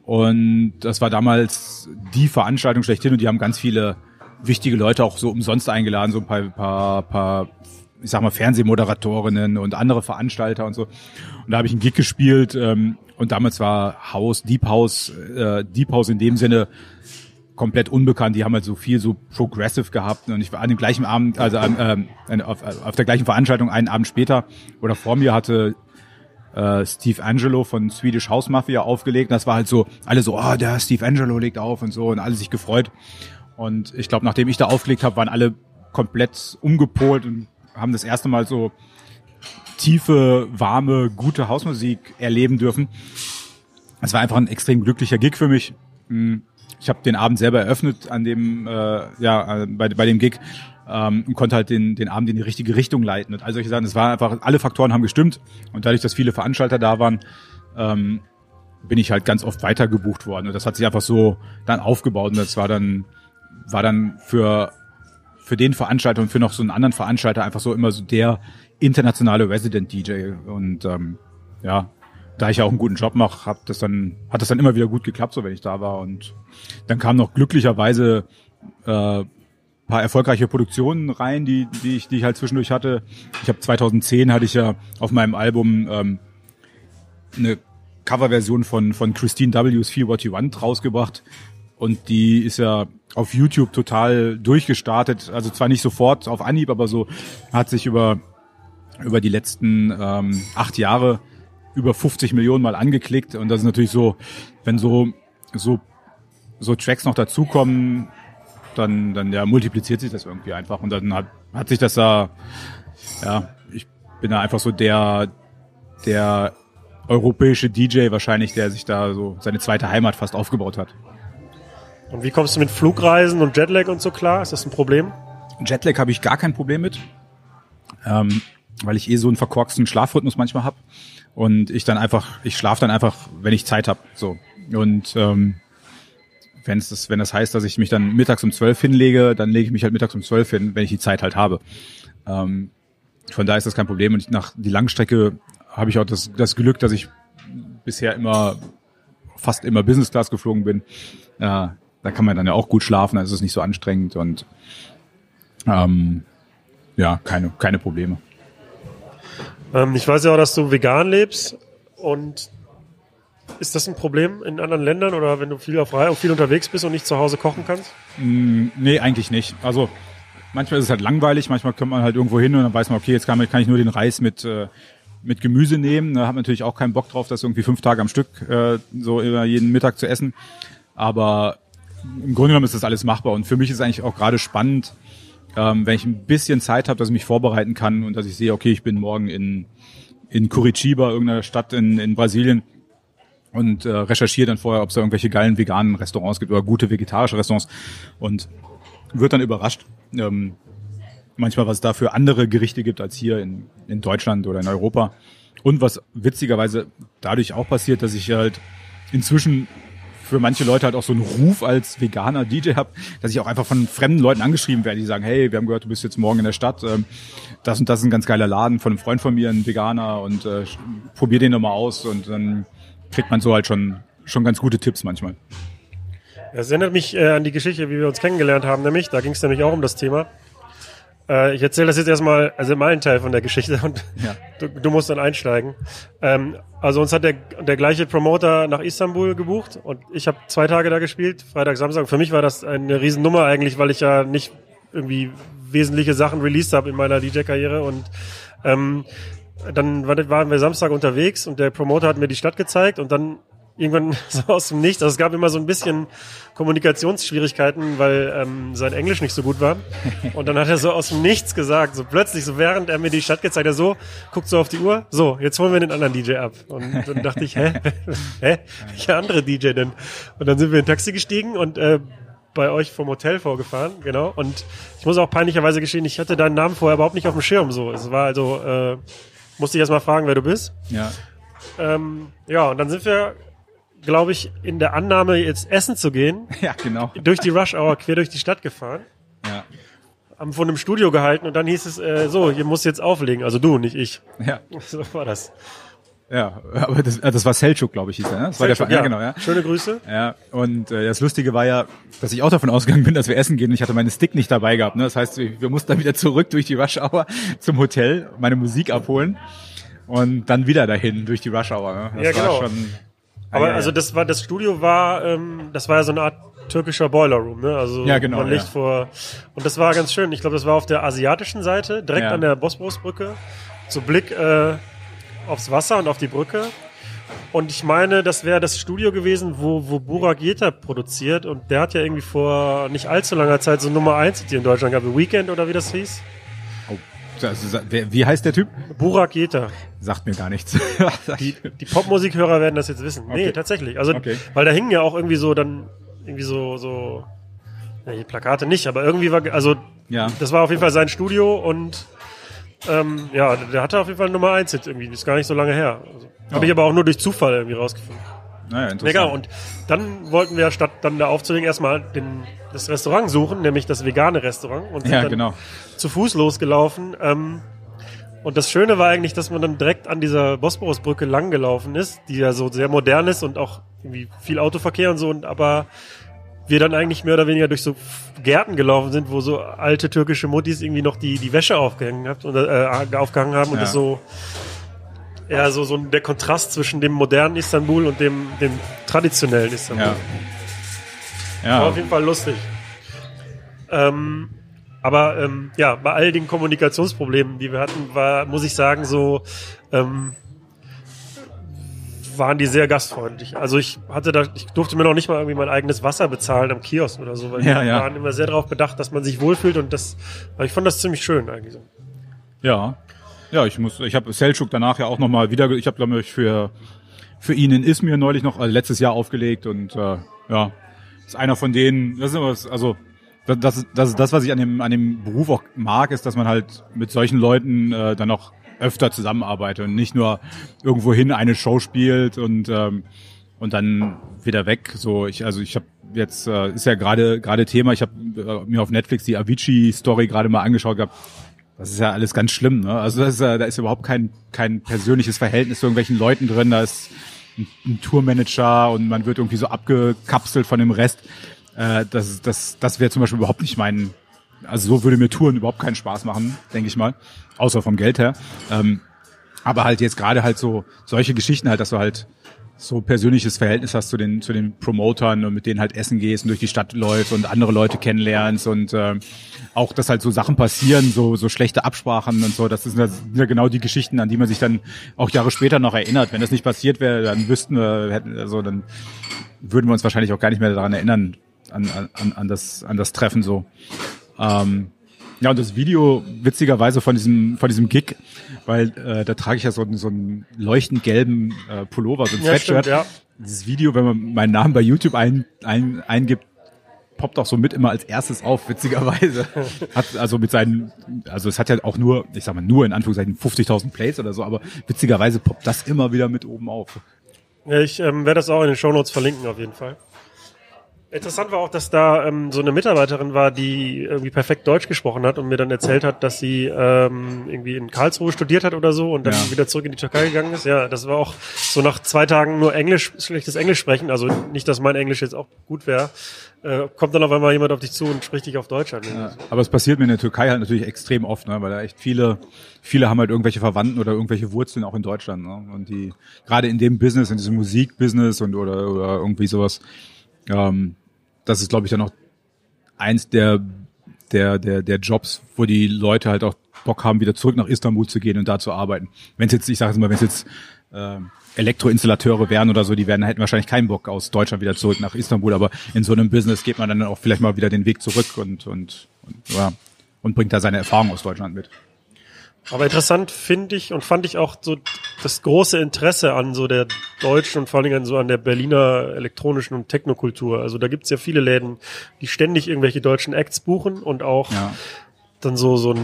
Speaker 2: Und das war damals die Veranstaltung schlechthin und die haben ganz viele wichtige Leute auch so umsonst eingeladen, so ein paar, paar, paar ich sag mal, Fernsehmoderatorinnen und andere Veranstalter und so. Und da habe ich einen Gig gespielt ähm, und damals war House, Deep House, äh, Deep House in dem Sinne komplett unbekannt. Die haben halt so viel so progressive gehabt und ich war an dem gleichen Abend, also ähm, auf, auf der gleichen Veranstaltung einen Abend später oder vor mir hatte äh, Steve Angelo von Swedish House Mafia aufgelegt. Das war halt so, alle so, oh, der Steve Angelo legt auf und so und alle sich gefreut. Und ich glaube, nachdem ich da aufgelegt habe, waren alle komplett umgepolt und haben das erste Mal so tiefe, warme, gute Hausmusik erleben dürfen. Es war einfach ein extrem glücklicher Gig für mich. Hm, ich habe den Abend selber eröffnet an dem, äh, ja, äh, bei, bei dem Gig ähm, und konnte halt den, den Abend in die richtige Richtung leiten. Und all solche Sachen, es war einfach, alle Faktoren haben gestimmt und dadurch, dass viele Veranstalter da waren, ähm, bin ich halt ganz oft weitergebucht worden. Und das hat sich einfach so dann aufgebaut und das war dann, war dann für für den Veranstalter und für noch so einen anderen Veranstalter einfach so immer so der internationale Resident DJ und ähm, ja, da ich ja auch einen guten Job mache, hat das dann hat das dann immer wieder gut geklappt, so wenn ich da war und dann kamen noch glücklicherweise äh, paar erfolgreiche Produktionen rein, die die ich die ich halt zwischendurch hatte. Ich habe 2010 hatte ich ja auf meinem Album ähm, eine Coverversion von von Christine W's Feel What You Want rausgebracht und die ist ja auf YouTube total durchgestartet. Also zwar nicht sofort auf Anhieb, aber so hat sich über, über die letzten ähm, acht Jahre über 50 Millionen Mal angeklickt. Und das ist natürlich so, wenn so, so, so Tracks noch dazukommen, dann, dann ja, multipliziert sich das irgendwie einfach. Und dann hat, hat sich das da, ja, ich bin da einfach so der, der europäische DJ wahrscheinlich, der sich da so seine zweite Heimat fast aufgebaut hat.
Speaker 1: Und wie kommst du mit Flugreisen und Jetlag und so klar? Ist das ein Problem?
Speaker 2: Jetlag habe ich gar kein Problem mit, ähm, weil ich eh so einen verkorksten Schlafrhythmus manchmal habe und ich dann einfach, ich schlafe dann einfach, wenn ich Zeit habe. So und ähm, wenn es das, wenn das heißt, dass ich mich dann mittags um zwölf hinlege, dann lege ich mich halt mittags um zwölf hin, wenn ich die Zeit halt habe. Ähm, von daher ist das kein Problem und nach die Langstrecke habe ich auch das, das Glück, dass ich bisher immer fast immer Business Class geflogen bin. Äh, da kann man dann ja auch gut schlafen, da ist es nicht so anstrengend und ähm, ja, keine, keine Probleme.
Speaker 1: Ähm, ich weiß ja auch, dass du vegan lebst und ist das ein Problem in anderen Ländern oder wenn du viel auf Reihe, viel unterwegs bist und nicht zu Hause kochen kannst?
Speaker 2: Mm, nee, eigentlich nicht. Also manchmal ist es halt langweilig, manchmal kommt man halt irgendwo hin und dann weiß man, okay, jetzt kann, kann ich nur den Reis mit, äh, mit Gemüse nehmen. Da hat man natürlich auch keinen Bock drauf, das irgendwie fünf Tage am Stück äh, so jeden Mittag zu essen. Aber im Grunde genommen ist das alles machbar. Und für mich ist eigentlich auch gerade spannend, ähm, wenn ich ein bisschen Zeit habe, dass ich mich vorbereiten kann und dass ich sehe, okay, ich bin morgen in, in Curitiba, irgendeiner Stadt in, in Brasilien und äh, recherchiere dann vorher, ob es da irgendwelche geilen veganen Restaurants gibt oder gute vegetarische Restaurants und wird dann überrascht. Ähm, manchmal, was es da für andere Gerichte gibt als hier in, in Deutschland oder in Europa. Und was witzigerweise dadurch auch passiert, dass ich halt inzwischen für manche Leute halt auch so einen Ruf als veganer DJ habe, dass ich auch einfach von fremden Leuten angeschrieben werde, die sagen, hey, wir haben gehört, du bist jetzt morgen in der Stadt, ähm, das und das ist ein ganz geiler Laden von einem Freund von mir, ein Veganer und äh, probier den nochmal aus und dann kriegt man so halt schon, schon ganz gute Tipps manchmal.
Speaker 1: Das erinnert mich äh, an die Geschichte, wie wir uns kennengelernt haben, nämlich, da ging es nämlich auch um das Thema. Äh, ich erzähle das jetzt erstmal, also meinen Teil von der Geschichte und
Speaker 2: Ja.
Speaker 1: du, du musst dann einsteigen. Ähm, also uns hat der, der gleiche Promoter nach Istanbul gebucht und ich habe zwei Tage da gespielt, Freitag, Samstag. Für mich war das eine Riesennummer eigentlich, weil ich ja nicht irgendwie wesentliche Sachen released habe in meiner DJ-Karriere und ähm, dann war- waren wir Samstag unterwegs und der Promoter hat mir die Stadt gezeigt und dann irgendwann so aus dem Nichts. Also es gab immer so ein bisschen Kommunikationsschwierigkeiten, weil ähm, sein Englisch nicht so gut war. Und dann hat er so aus dem Nichts gesagt, so plötzlich, so während er mir die Stadt gezeigt hat, so, guckt so auf die Uhr, so, jetzt holen wir den anderen DJ ab. Und dann dachte ich, hä? hä? Welcher andere DJ denn? Und dann sind wir in ein Taxi gestiegen und äh, bei euch vom Hotel vorgefahren, genau. Und ich muss auch peinlicherweise gestehen, ich hatte deinen Namen vorher überhaupt nicht auf dem Schirm. So, es war also, äh, musste ich erst mal fragen, wer du bist.
Speaker 2: Ja.
Speaker 1: Ähm, ja, und dann sind wir, glaube ich, in der Annahme, jetzt essen zu gehen,
Speaker 2: Ja, genau.
Speaker 1: durch die Rush Hour quer durch die Stadt gefahren,
Speaker 2: Ja.
Speaker 1: haben von einem Studio gehalten und dann hieß es, äh, so, hier musst du jetzt auflegen. Also du, nicht ich.
Speaker 2: Ja.
Speaker 1: So war das.
Speaker 2: Ja. Aber das, äh, das war Selchuk, glaube ich, hieß er, ne? Das war der
Speaker 1: Selchuk,
Speaker 2: Ver- ja, genau, ja.
Speaker 1: Schöne Grüße.
Speaker 2: Ja, und äh, das Lustige war ja, dass ich auch davon ausgegangen bin, dass wir essen gehen und ich hatte meinen Stick nicht dabei gehabt. Ne? Das heißt, wir, wir mussten dann wieder zurück durch die Rush Hour zum Hotel, meine Musik abholen und dann wieder dahin durch die Rush Hour. Ne? Das
Speaker 1: Ja, genau.
Speaker 2: schon.
Speaker 1: Aber
Speaker 2: Ah, ja,
Speaker 1: also
Speaker 2: ja.
Speaker 1: das war, das Studio war, ähm, das war ja so eine Art türkischer Boiler Room, ne? Also
Speaker 2: Ja, genau,
Speaker 1: man
Speaker 2: ja.
Speaker 1: vor und das war ganz schön. Ich glaube, das war auf der asiatischen Seite, direkt
Speaker 2: Ja.
Speaker 1: an der Bosporusbrücke, so Blick äh, aufs Wasser und auf die Brücke. Und ich meine, das wäre das Studio gewesen, wo, wo Burak Yeta produziert. Und der hat ja irgendwie vor nicht allzu langer Zeit so Nummer 1 hier in Deutschland gehabt, Weekend oder wie das hieß.
Speaker 2: Oh, also, wie heißt der Typ?
Speaker 1: Burak Yeta.
Speaker 2: Sagt mir gar nichts.
Speaker 1: Die, die Popmusikhörer werden das jetzt wissen. Nee,
Speaker 2: Okay.
Speaker 1: tatsächlich. Also,
Speaker 2: Okay.
Speaker 1: weil da hingen ja auch irgendwie so dann, irgendwie so, so, ja, die Plakate nicht, aber irgendwie war, also,
Speaker 2: Ja.
Speaker 1: das war auf jeden Fall sein Studio und, ähm, ja, der hatte auf jeden Fall Nummer 1 jetzt irgendwie. Ist gar nicht so lange her. Also, Habe ich aber auch nur durch Zufall irgendwie rausgefunden.
Speaker 2: naja, interessant.
Speaker 1: Egal, und dann wollten wir statt dann da aufzulegen erstmal den, das Restaurant suchen, nämlich das vegane Restaurant und sind
Speaker 2: ja,
Speaker 1: dann
Speaker 2: genau.
Speaker 1: zu Fuß losgelaufen. Ähm, und das Schöne war eigentlich, dass man dann direkt an dieser Bosporusbrücke lang gelaufen ist, die ja so sehr modern ist und auch irgendwie viel Autoverkehr und so, und aber wir dann eigentlich mehr oder weniger durch so Gärten gelaufen sind, wo so alte türkische Muttis irgendwie noch die, die Wäsche aufgehängt hat, oder, äh, aufgehangen haben und
Speaker 2: Ja.
Speaker 1: das so ja, so, so der Kontrast zwischen dem modernen Istanbul und dem, dem traditionellen Istanbul.
Speaker 2: Ja.
Speaker 1: War
Speaker 2: Ja,
Speaker 1: auf jeden Fall lustig. Ähm, aber ähm, ja, bei all den Kommunikationsproblemen, die wir hatten, war, muss ich sagen, so ähm, waren die sehr gastfreundlich. Also ich hatte da, ich durfte mir noch nicht mal irgendwie mein eigenes Wasser bezahlen am Kiosk oder so, weil
Speaker 2: Ja,
Speaker 1: die
Speaker 2: ja.
Speaker 1: waren immer sehr darauf bedacht, dass man sich wohlfühlt und das, ich fand das ziemlich schön eigentlich so.
Speaker 2: ja. Ja, ich muss, ich habe Selchuk danach ja auch nochmal wieder, ich habe glaube ich für für ihn in Izmir neulich noch, also letztes Jahr aufgelegt und äh, ja, ist einer von denen, das ist also das, das, das das, was ich an dem, an dem Beruf auch mag, ist, dass man halt mit solchen Leuten äh, dann auch öfter zusammenarbeitet und nicht nur irgendwo hin eine Show spielt und ähm, und dann wieder weg. So, ich also ich habe jetzt äh, ist ja gerade gerade Thema. Ich habe äh, mir auf Netflix die Avicii Story gerade mal angeschaut gehabt. Das ist ja alles ganz schlimm. Ne? Also das ist, ja- da ist überhaupt kein kein persönliches Verhältnis zu irgendwelchen Leuten drin. Da ist ein, ein Tourmanager und man wird irgendwie so abgekapselt von dem Rest. Äh, das das das wäre zum Beispiel überhaupt nicht mein. Also so würde mir Touren überhaupt keinen Spaß machen, denke ich mal, außer vom Geld her. Ähm, aber halt jetzt gerade halt so solche Geschichten halt, dass du halt so persönliches Verhältnis hast zu den zu den Promotern und mit denen halt essen gehst und durch die Stadt läufst und andere Leute kennenlernst und ähm, auch dass halt so Sachen passieren, so so schlechte Absprachen und so, das sind ja- sind ja genau die Geschichten, an die man sich dann auch Jahre später noch erinnert. Wenn das nicht passiert wäre, dann wüssten wir, hätten also dann würden wir uns wahrscheinlich auch gar nicht mehr daran erinnern an an, an das an das Treffen so. Ähm, ja, und das Video witzigerweise von diesem von diesem Gig, weil äh, da trage ich ja so, einen- so einen leuchtend gelben äh, Pullover, so ein
Speaker 1: Ja,
Speaker 2: Sweatshirt.
Speaker 1: stimmt, ja.
Speaker 2: Dieses Video, wenn man meinen Namen bei YouTube ein, ein, eingibt, poppt auch so mit immer als erstes auf, witzigerweise. Hat also mit seinen, also es hat ja auch nur, ich sag mal nur in Anführungszeichen 50.000 Plays oder so, aber witzigerweise poppt das immer wieder mit oben auf.
Speaker 1: Ja, ich ähm, werde das auch in den Shownotes verlinken auf jeden Fall. Interessant war auch, dass da ähm, so eine Mitarbeiterin war, die irgendwie perfekt Deutsch gesprochen hat und mir dann erzählt hat, dass sie ähm, irgendwie in Karlsruhe studiert hat oder so und dann
Speaker 2: Ja.
Speaker 1: wieder zurück in die Türkei gegangen ist. Ja, das war auch so nach zwei Tagen nur Englisch, schlechtes Englisch sprechen. Also nicht, dass mein Englisch jetzt auch gut wäre. Äh, kommt dann auf einmal jemand auf dich zu und spricht dich auf Deutsch an.
Speaker 2: Ja, aber es passiert mir in der Türkei halt natürlich extrem oft, ne, weil da echt viele, viele haben halt irgendwelche Verwandten oder irgendwelche Wurzeln auch in Deutschland. Ne, und die gerade in dem Business, in diesem Musikbusiness und oder, oder irgendwie sowas, ähm, das ist, glaube ich, dann auch eins der, der, der, der Jobs, wo die Leute halt auch Bock haben, wieder zurück nach Istanbul zu gehen und da zu arbeiten. Wenn es jetzt, ich sage es mal, wenn es jetzt ähm, Elektroinstallateure wären oder so, die werden, hätten wahrscheinlich keinen Bock aus Deutschland wieder zurück nach Istanbul, aber in so einem Business geht man dann auch vielleicht mal wieder den Weg zurück und, und, und ja, und bringt da seine Erfahrung aus Deutschland mit.
Speaker 1: Aber interessant finde ich und fand ich auch so das große Interesse an so der deutschen und vor allen Dingen so an der Berliner elektronischen und Technokultur. Also da gibt's ja viele Läden, die ständig irgendwelche deutschen Acts buchen und auch
Speaker 2: Ja.
Speaker 1: dann so, so,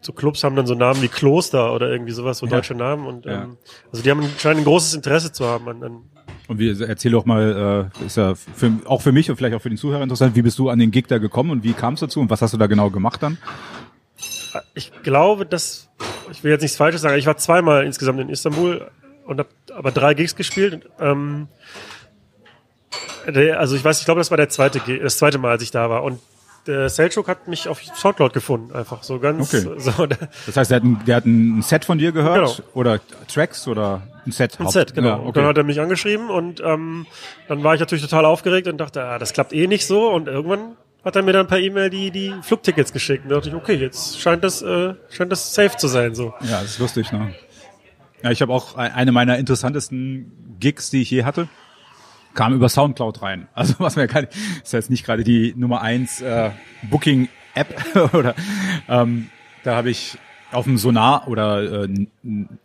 Speaker 1: so Clubs haben dann so Namen wie Kloster oder irgendwie sowas, so
Speaker 2: Ja.
Speaker 1: deutsche Namen. Und
Speaker 2: Ja.
Speaker 1: ähm, also die haben scheinen ein großes Interesse zu haben an, an
Speaker 2: Und wie, erzähl doch mal, äh, ist ja für, auch für mich und vielleicht auch für den Zuhörer interessant, wie bist du an den Gig da gekommen und wie kam es dazu und was hast du da genau gemacht dann?
Speaker 1: Ich glaube, dass ich will jetzt nichts Falsches sagen. Ich war zweimal insgesamt in Istanbul und habe aber drei Gigs gespielt. Ähm, also ich weiß, ich glaube, das war der zweite, das zweite Mal, als ich da war. Und der Selchuk hat mich auf Soundcloud gefunden, einfach so ganz.
Speaker 2: Okay.
Speaker 1: So,
Speaker 2: Das heißt, der hat ein, der hat ein Set von dir gehört
Speaker 1: Genau.
Speaker 2: oder Tracks oder ein Set?
Speaker 1: Ein
Speaker 2: Haupt-
Speaker 1: Set, genau.
Speaker 2: Ja,
Speaker 1: Und dann
Speaker 2: okay.
Speaker 1: hat er mich angeschrieben und ähm, dann war ich natürlich total aufgeregt und dachte, ah, das klappt eh nicht so. Und irgendwann hat er mir dann per E-Mail die, die Flugtickets geschickt. Und da dachte ich, okay, jetzt scheint das, äh, scheint das safe zu sein. So.
Speaker 2: Ja, das ist lustig, ne? Ja, ich habe auch ein- eine meiner interessantesten Gigs, die ich je hatte, kam über Soundcloud rein. Also was mir nicht, ist jetzt nicht gerade die Nummer eins äh, Booking App oder ähm, da habe ich auf dem Sonar oder äh,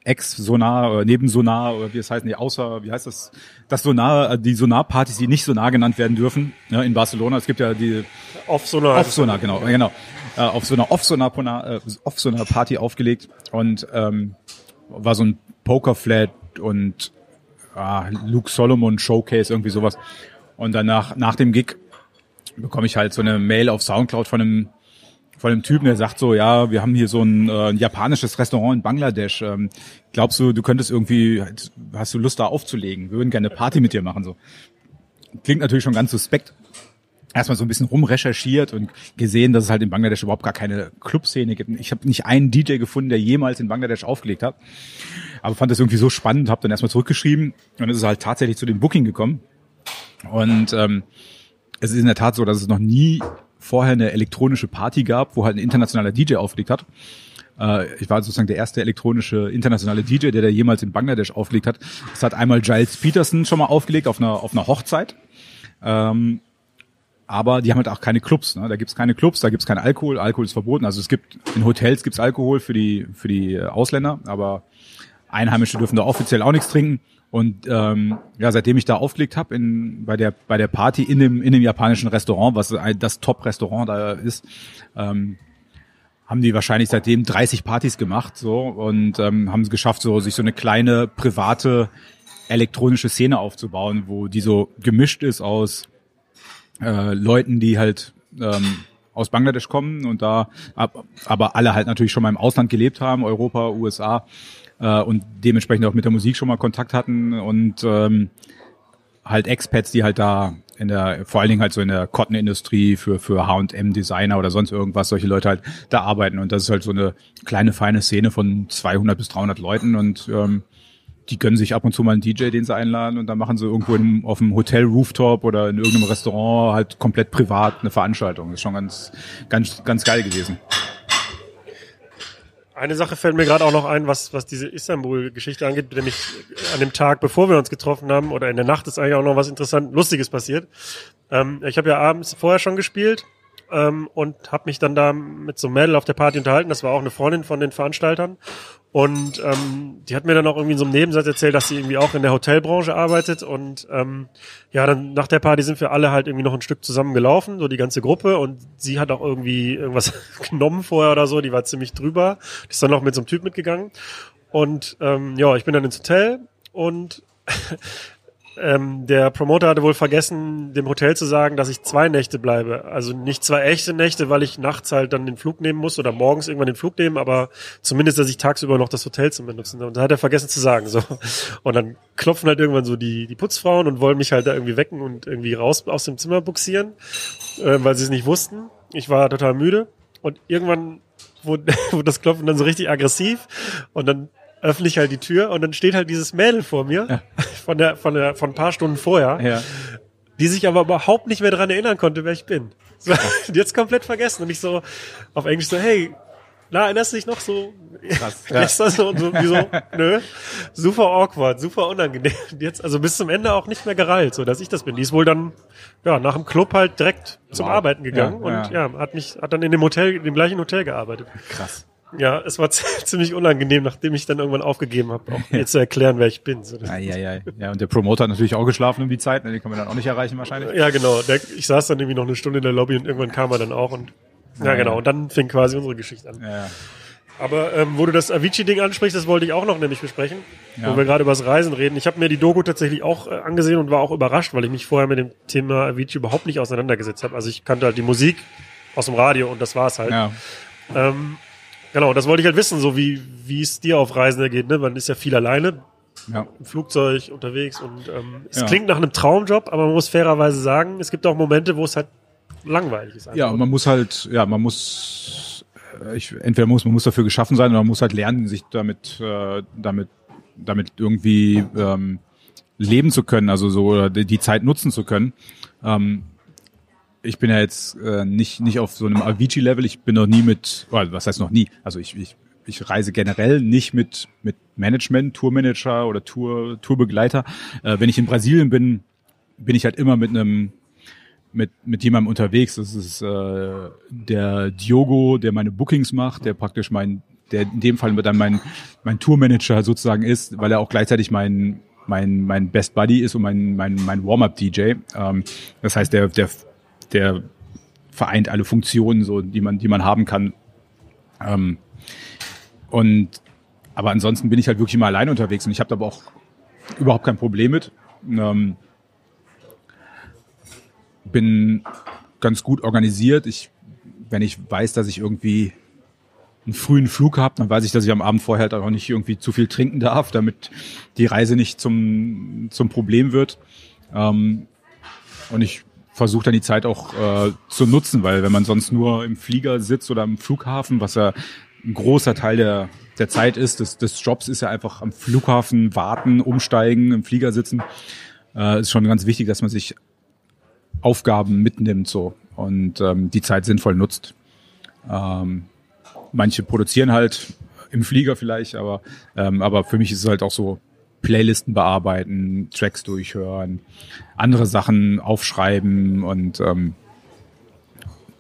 Speaker 2: Ex-Sonar oder Nebensonar oder wie es heißt, nee, außer, wie heißt das, das Sonar, äh, die Sonar-Partys, die nicht Sonar genannt werden dürfen, ne, in Barcelona. Es gibt ja die
Speaker 1: Auf so einer.
Speaker 2: Off-Sonar, genau, genau. Äh, auf so einer Off-Sonar äh, Off-Sonar-Party aufgelegt und ähm, war so ein Poker-Flat und ah, Luke Solomon Showcase, irgendwie sowas. Und danach, nach dem Gig, bekomme ich halt so eine Mail auf Soundcloud von einem von einem Typen, der sagt so, ja, wir haben hier so ein, äh, ein japanisches Restaurant in Bangladesch. Ähm, glaubst du, du könntest irgendwie, hast du Lust da aufzulegen? Wir würden gerne eine Party mit dir machen. So klingt natürlich schon ganz suspekt. Erstmal so ein bisschen rumrecherchiert und gesehen, dass es halt in Bangladesch überhaupt gar keine Clubszene gibt. Ich habe nicht einen DJ gefunden, der jemals in Bangladesch aufgelegt hat. Aber fand das irgendwie so spannend, habe dann erstmal zurückgeschrieben und dann ist es halt tatsächlich zu dem Booking gekommen. Und ähm, es ist in der Tat so, dass es noch nie vorher eine elektronische Party gab, wo halt ein internationaler DJ aufgelegt hat. Äh, ich war sozusagen der erste elektronische internationale DJ, der da jemals in Bangladesch aufgelegt hat. Es hat einmal Giles Peterson schon mal aufgelegt auf einer, auf einer Hochzeit. Ähm, aber die haben halt auch keine Clubs. Ne? Da gibt's keine Clubs, da gibt's kein Alkohol. Alkohol ist verboten. Also es gibt in Hotels gibt's Alkohol für die für die Ausländer, aber Einheimische dürfen da offiziell auch nichts trinken. Und ähm, ja, seitdem ich da aufgelegt habe in bei der bei der Party in dem in dem japanischen Restaurant, was das Top-Restaurant da ist, ähm, haben die wahrscheinlich seitdem 30 Partys gemacht so und ähm, haben es geschafft, so sich so eine kleine private elektronische Szene aufzubauen, wo die so gemischt ist aus äh, Leuten, die halt ähm, aus Bangladesch kommen und da ab, aber alle halt natürlich schon mal im Ausland gelebt haben, Europa, USA äh, und dementsprechend auch mit der Musik schon mal Kontakt hatten und ähm, halt Expats, die halt da in der, vor allen Dingen halt so in der Cotton-Industrie für, für H&M Designer oder sonst irgendwas, solche Leute halt da arbeiten und das ist halt so eine kleine, feine Szene von 200 bis 300 Leuten und ähm, die gönnen sich ab und zu mal einen DJ, den sie einladen und dann machen sie irgendwo im, auf dem Hotel-Rooftop oder in irgendeinem Restaurant halt komplett privat eine Veranstaltung. Das ist schon ganz, ganz, ganz geil gewesen.
Speaker 1: Eine Sache fällt mir gerade auch noch ein, was, was diese Istanbul-Geschichte angeht, nämlich an dem Tag, bevor wir uns getroffen haben, oder in der Nacht ist eigentlich auch noch was interessant, Lustiges passiert. Ähm, ich habe ja abends vorher schon gespielt ähm, und habe mich dann da mit so einem Mädel auf der Party unterhalten. Das war auch eine Freundin von den Veranstaltern. Und ähm, die hat mir dann auch irgendwie in so einem Nebensatz erzählt, dass sie irgendwie auch in der Hotelbranche arbeitet. Und ähm, ja, dann nach der Party sind wir alle halt irgendwie noch ein Stück zusammen gelaufen, so die ganze Gruppe. Und sie hat auch irgendwie irgendwas genommen vorher oder so. Die war ziemlich drüber. Die ist dann noch mit so einem Typ mitgegangen. Und ähm, ja, ich bin dann ins Hotel und ähm, der Promoter hatte wohl vergessen, dem Hotel zu sagen, dass ich zwei Nächte bleibe. Also nicht zwei echte Nächte, weil ich nachts halt dann den Flug nehmen muss oder morgens irgendwann den Flug nehmen, aber zumindest, dass ich tagsüber noch das Hotel zum benutzen. Und da hat er vergessen zu sagen. So. Und dann klopfen halt irgendwann so die, die Putzfrauen und wollen mich halt da irgendwie wecken und irgendwie raus aus dem Zimmer buxieren, äh, weil sie es nicht wussten. Ich war total müde. Und irgendwann wurde, wurde das Klopfen dann so richtig aggressiv und dann öffne ich halt die Tür und dann steht halt dieses Mädel vor mir
Speaker 2: Ja.
Speaker 1: von der von der von ein paar Stunden vorher,
Speaker 2: Ja.
Speaker 1: die sich aber überhaupt nicht mehr daran erinnern konnte, wer ich bin. So, hat's komplett vergessen und ich so auf Englisch so, hey, na, erinnerst du dich noch so
Speaker 2: Krass. Ja.
Speaker 1: gestern so und so, wie so, nö, super awkward, super unangenehm. Jetzt, also bis zum Ende auch nicht mehr gereilt, so dass ich das bin. Die ist wohl dann, ja, nach dem Club halt direkt zum
Speaker 2: Wow.
Speaker 1: Arbeiten gegangen
Speaker 2: Ja,
Speaker 1: und ja, hat mich, hat dann in dem Hotel, in dem gleichen Hotel gearbeitet.
Speaker 2: Krass.
Speaker 1: Ja, es war ziemlich unangenehm, nachdem ich dann irgendwann aufgegeben habe, auch mir zu erklären, wer ich bin. So, das-
Speaker 2: Eieiei. Ja, und der Promoter hat natürlich auch geschlafen um die Zeit, ne? den kann man dann auch nicht erreichen wahrscheinlich.
Speaker 1: Ja, genau. Der, ich saß dann irgendwie noch eine Stunde in der Lobby und irgendwann kam er dann auch und ja,
Speaker 2: Ja,
Speaker 1: genau.
Speaker 2: ja.
Speaker 1: Und dann fing quasi unsere Geschichte an.
Speaker 2: Ja, ja.
Speaker 1: Aber ähm, wo du das Avicii-Ding ansprichst, das wollte ich auch noch nämlich besprechen,
Speaker 2: Ja.
Speaker 1: wo wir gerade über das Reisen reden. Ich habe mir die Doku tatsächlich auch äh, angesehen und war auch überrascht, weil ich mich vorher mit dem Thema Avicii überhaupt nicht auseinandergesetzt habe. Also ich kannte halt die Musik aus dem Radio und das war's halt.
Speaker 2: ja.
Speaker 1: Ähm, genau, das wollte ich halt wissen, so wie wie es dir auf Reisen ergeht. Ne? Man ist ja viel alleine,
Speaker 2: ja.
Speaker 1: im Flugzeug unterwegs und ähm, es
Speaker 2: Ja.
Speaker 1: klingt nach einem Traumjob, aber man muss fairerweise sagen, es gibt auch Momente, wo es halt langweilig ist.
Speaker 2: Ja,
Speaker 1: einfach.
Speaker 2: man muss halt, ja, man muss, äh, ich, entweder muss man muss dafür geschaffen sein oder man muss halt lernen, sich damit, äh, damit, damit irgendwie ähm, leben zu können, also so oder die, die Zeit nutzen zu können. Ähm, ich bin ja jetzt äh, nicht nicht auf so einem Avicii-Level. Ich bin noch nie mit, oder was heißt noch nie? Also ich, ich ich reise generell nicht mit mit Management, Tourmanager oder Tour Tourbegleiter. Äh, wenn ich in Brasilien bin, bin ich halt immer mit einem mit, mit jemandem unterwegs. Das ist äh, der Diogo, der meine Bookings macht, der praktisch mein, der in dem Fall dann mein, mein Tourmanager sozusagen ist, weil er auch gleichzeitig mein, mein, mein Best Buddy ist und mein, mein, mein Warm-Up-DJ. Ähm, das heißt, der, der, der vereint alle Funktionen, so, die man, die man haben kann. Ähm, und aber ansonsten bin ich halt wirklich immer alleine unterwegs und ich habe da aber auch überhaupt kein Problem mit. Ähm, bin ganz gut organisiert. Ich, wenn ich weiß, dass ich irgendwie einen frühen Flug habe, dann weiß ich, dass ich am Abend vorher halt auch nicht irgendwie zu viel trinken darf, damit die Reise nicht zum, zum Problem wird. Ähm, und ich versuche dann die Zeit auch äh, zu nutzen, weil wenn man sonst nur im Flieger sitzt oder im Flughafen, was ja ein großer Teil der, der Zeit ist, des, des Jobs ist ja einfach am Flughafen warten, umsteigen, im Flieger sitzen, äh, ist schon ganz wichtig, dass man sich Aufgaben mitnimmt so und ähm, die Zeit sinnvoll nutzt. Ähm, manche produzieren halt im Flieger vielleicht, aber ähm, aber für mich ist es halt auch so Playlisten bearbeiten, Tracks durchhören, andere Sachen aufschreiben und ähm,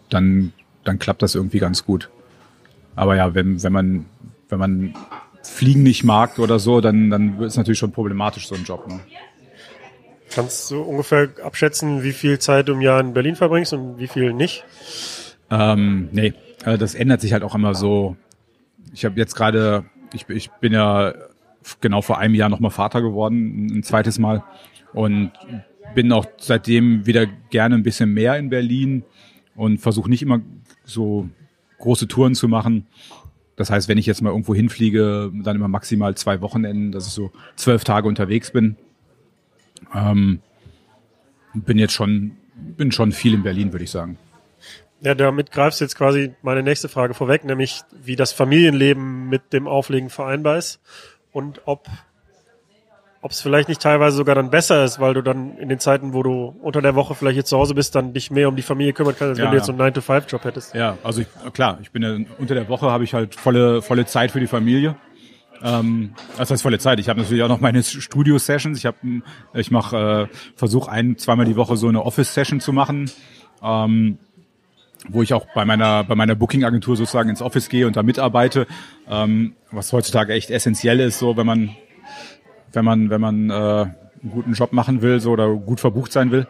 Speaker 2: dann dann klappt das irgendwie ganz gut. Aber ja, wenn wenn man wenn man Fliegen nicht mag oder so, dann dann wird es natürlich schon problematisch so ein Job. Ne?
Speaker 1: Kannst du ungefähr abschätzen, wie viel Zeit du im Jahr in Berlin verbringst und wie viel nicht?
Speaker 2: Ähm, nee, äh, das ändert sich halt auch immer so. Ich habe jetzt gerade, ich, ich bin ja genau vor einem Jahr nochmal Vater geworden, ein zweites Mal. Und bin auch seitdem wieder gerne ein bisschen mehr in Berlin und versuche nicht immer so große Touren zu machen. Das heißt, wenn ich jetzt mal irgendwo hinfliege, dann immer maximal zwei Wochenenden, dass ich so zwölf Tage unterwegs bin. Ähm, bin jetzt schon, bin schon viel in Berlin, würde ich sagen.
Speaker 1: Ja, damit greifst du jetzt quasi meine nächste Frage vorweg, nämlich wie das Familienleben mit dem Auflegen vereinbar ist und ob ob es vielleicht nicht teilweise sogar dann besser ist, weil du dann in den Zeiten, wo du unter der Woche vielleicht jetzt zu Hause bist, dann dich mehr um die Familie kümmern kannst, als
Speaker 2: Ja,
Speaker 1: wenn du jetzt so einen 9-to-5-Job hättest.
Speaker 2: Ja, also ich, klar, ich bin ja unter der Woche habe ich halt volle volle Zeit für die Familie. Ähm, das heißt volle Zeit. Ich habe natürlich auch noch meine Studio-Sessions. Ich habe, ich mache, äh, versuche ein, zweimal die Woche so eine Office-Session zu machen, ähm, wo ich auch bei meiner bei meiner Booking-Agentur sozusagen ins Office gehe und da mitarbeite, ähm, was heutzutage echt essentiell ist, so wenn man wenn man wenn man äh, einen guten Job machen will, so oder gut verbucht sein will.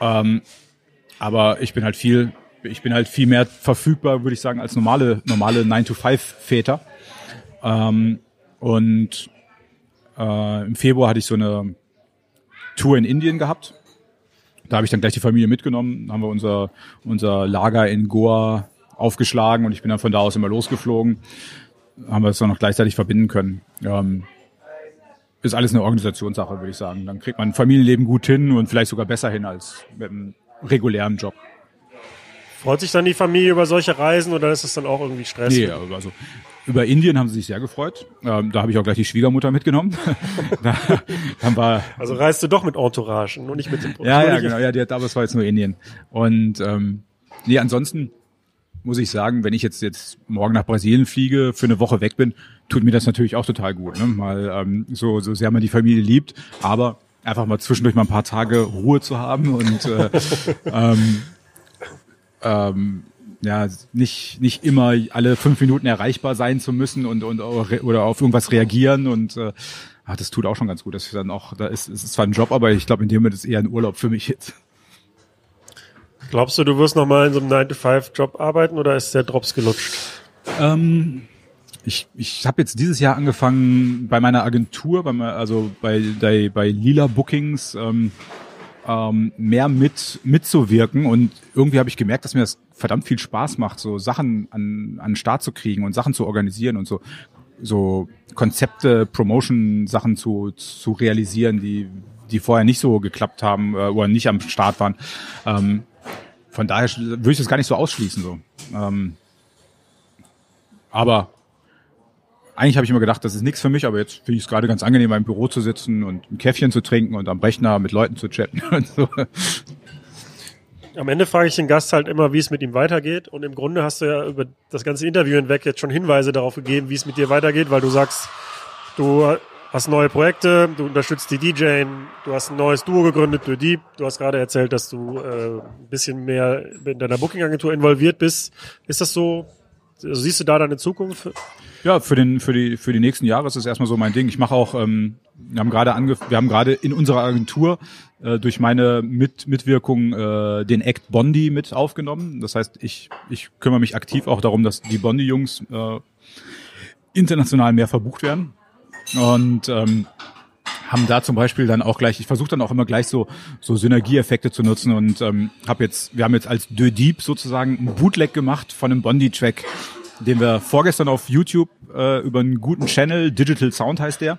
Speaker 2: Ähm, aber ich bin halt viel, ich bin halt viel mehr verfügbar, würde ich sagen, als normale, normale 9-to-5-Väter. Ähm, und äh, im Februar hatte ich so eine Tour in Indien gehabt. Da habe ich dann gleich die Familie mitgenommen, haben wir unser, unser Lager in Goa aufgeschlagen und ich bin dann von da aus immer losgeflogen. Haben wir es dann noch gleichzeitig verbinden können. Ähm, ist alles eine Organisationssache, würde ich sagen. Dann kriegt man Familienleben gut hin und vielleicht sogar besser hin als mit einem regulären Job.
Speaker 1: Freut sich dann die Familie über solche Reisen oder ist es dann auch irgendwie Stress?
Speaker 2: Nee, also über Indien haben sie sich sehr gefreut. Ähm, da habe ich auch gleich die Schwiegermutter mitgenommen. da haben wir,
Speaker 1: also reist du doch mit Entourage und nicht mit dem
Speaker 2: Ja, ja, genau. Ja, die hat, aber es war jetzt nur Indien. Und ähm, nee, ansonsten muss ich sagen, wenn ich jetzt jetzt morgen nach Brasilien fliege, für eine Woche weg bin, tut mir das natürlich auch total gut. Ne? Mal ähm, so, so sehr man die Familie liebt, aber einfach mal zwischendurch mal ein paar Tage Ruhe zu haben und äh, ähm, ähm, ja, nicht, nicht immer alle fünf Minuten erreichbar sein zu müssen und, und oder auf irgendwas reagieren und äh, ah, das tut auch schon ganz gut. Das ist dann auch, da ist, es ist zwar ein Job, aber ich glaube, in dem Moment ist eher ein Urlaub für mich jetzt.
Speaker 1: Glaubst du, du wirst nochmal in so einem 9-to-5-Job arbeiten oder ist der Drops gelutscht?
Speaker 2: Ähm, ich ich habe jetzt dieses Jahr angefangen bei meiner Agentur, bei, also bei, bei, bei Lila Bookings, ähm, ähm, mehr mit mitzuwirken und irgendwie habe ich gemerkt, dass mir das verdammt viel Spaß macht, so Sachen an an den Start zu kriegen und Sachen zu organisieren und so so Konzepte, Promotion-Sachen zu zu realisieren, die die vorher nicht so geklappt haben äh, oder nicht am Start waren. Ähm, von daher würde ich das gar nicht so ausschließen so. Ähm, aber eigentlich habe ich immer gedacht, das ist nichts für mich, aber jetzt finde ich es gerade ganz angenehm, im Büro zu sitzen und ein Käffchen zu trinken und am Rechner mit Leuten zu chatten und so.
Speaker 1: Am Ende frage ich den Gast halt immer, wie es mit ihm weitergeht. Und im Grunde hast du ja über das ganze Interview hinweg jetzt schon Hinweise darauf gegeben, wie es mit dir weitergeht, weil du sagst, du hast neue Projekte, du unterstützt die DJ, du hast ein neues Duo gegründet, The Deep. Du hast gerade erzählt, dass du äh, ein bisschen mehr in deiner Booking-Agentur involviert bist. Ist das so? Also siehst du da deine Zukunft?
Speaker 2: Ja, für den für die für die nächsten Jahre ist das erstmal so mein Ding. Ich mache auch, ähm, wir haben gerade ange wir haben gerade in unserer Agentur äh, durch meine mit Mitwirkung äh, den Act Bondi mit aufgenommen. Das heißt, ich ich kümmere mich aktiv auch darum, dass die Bondi Jungs äh, international mehr verbucht werden und ähm, haben da zum Beispiel dann auch gleich, ich versuche dann auch immer gleich so so Synergieeffekte zu nutzen und ähm, habe jetzt, wir haben jetzt als De Deep sozusagen ein Bootleg gemacht von einem Bondi-Track, den wir vorgestern auf YouTube äh, über einen guten Channel, Digital Sound heißt der,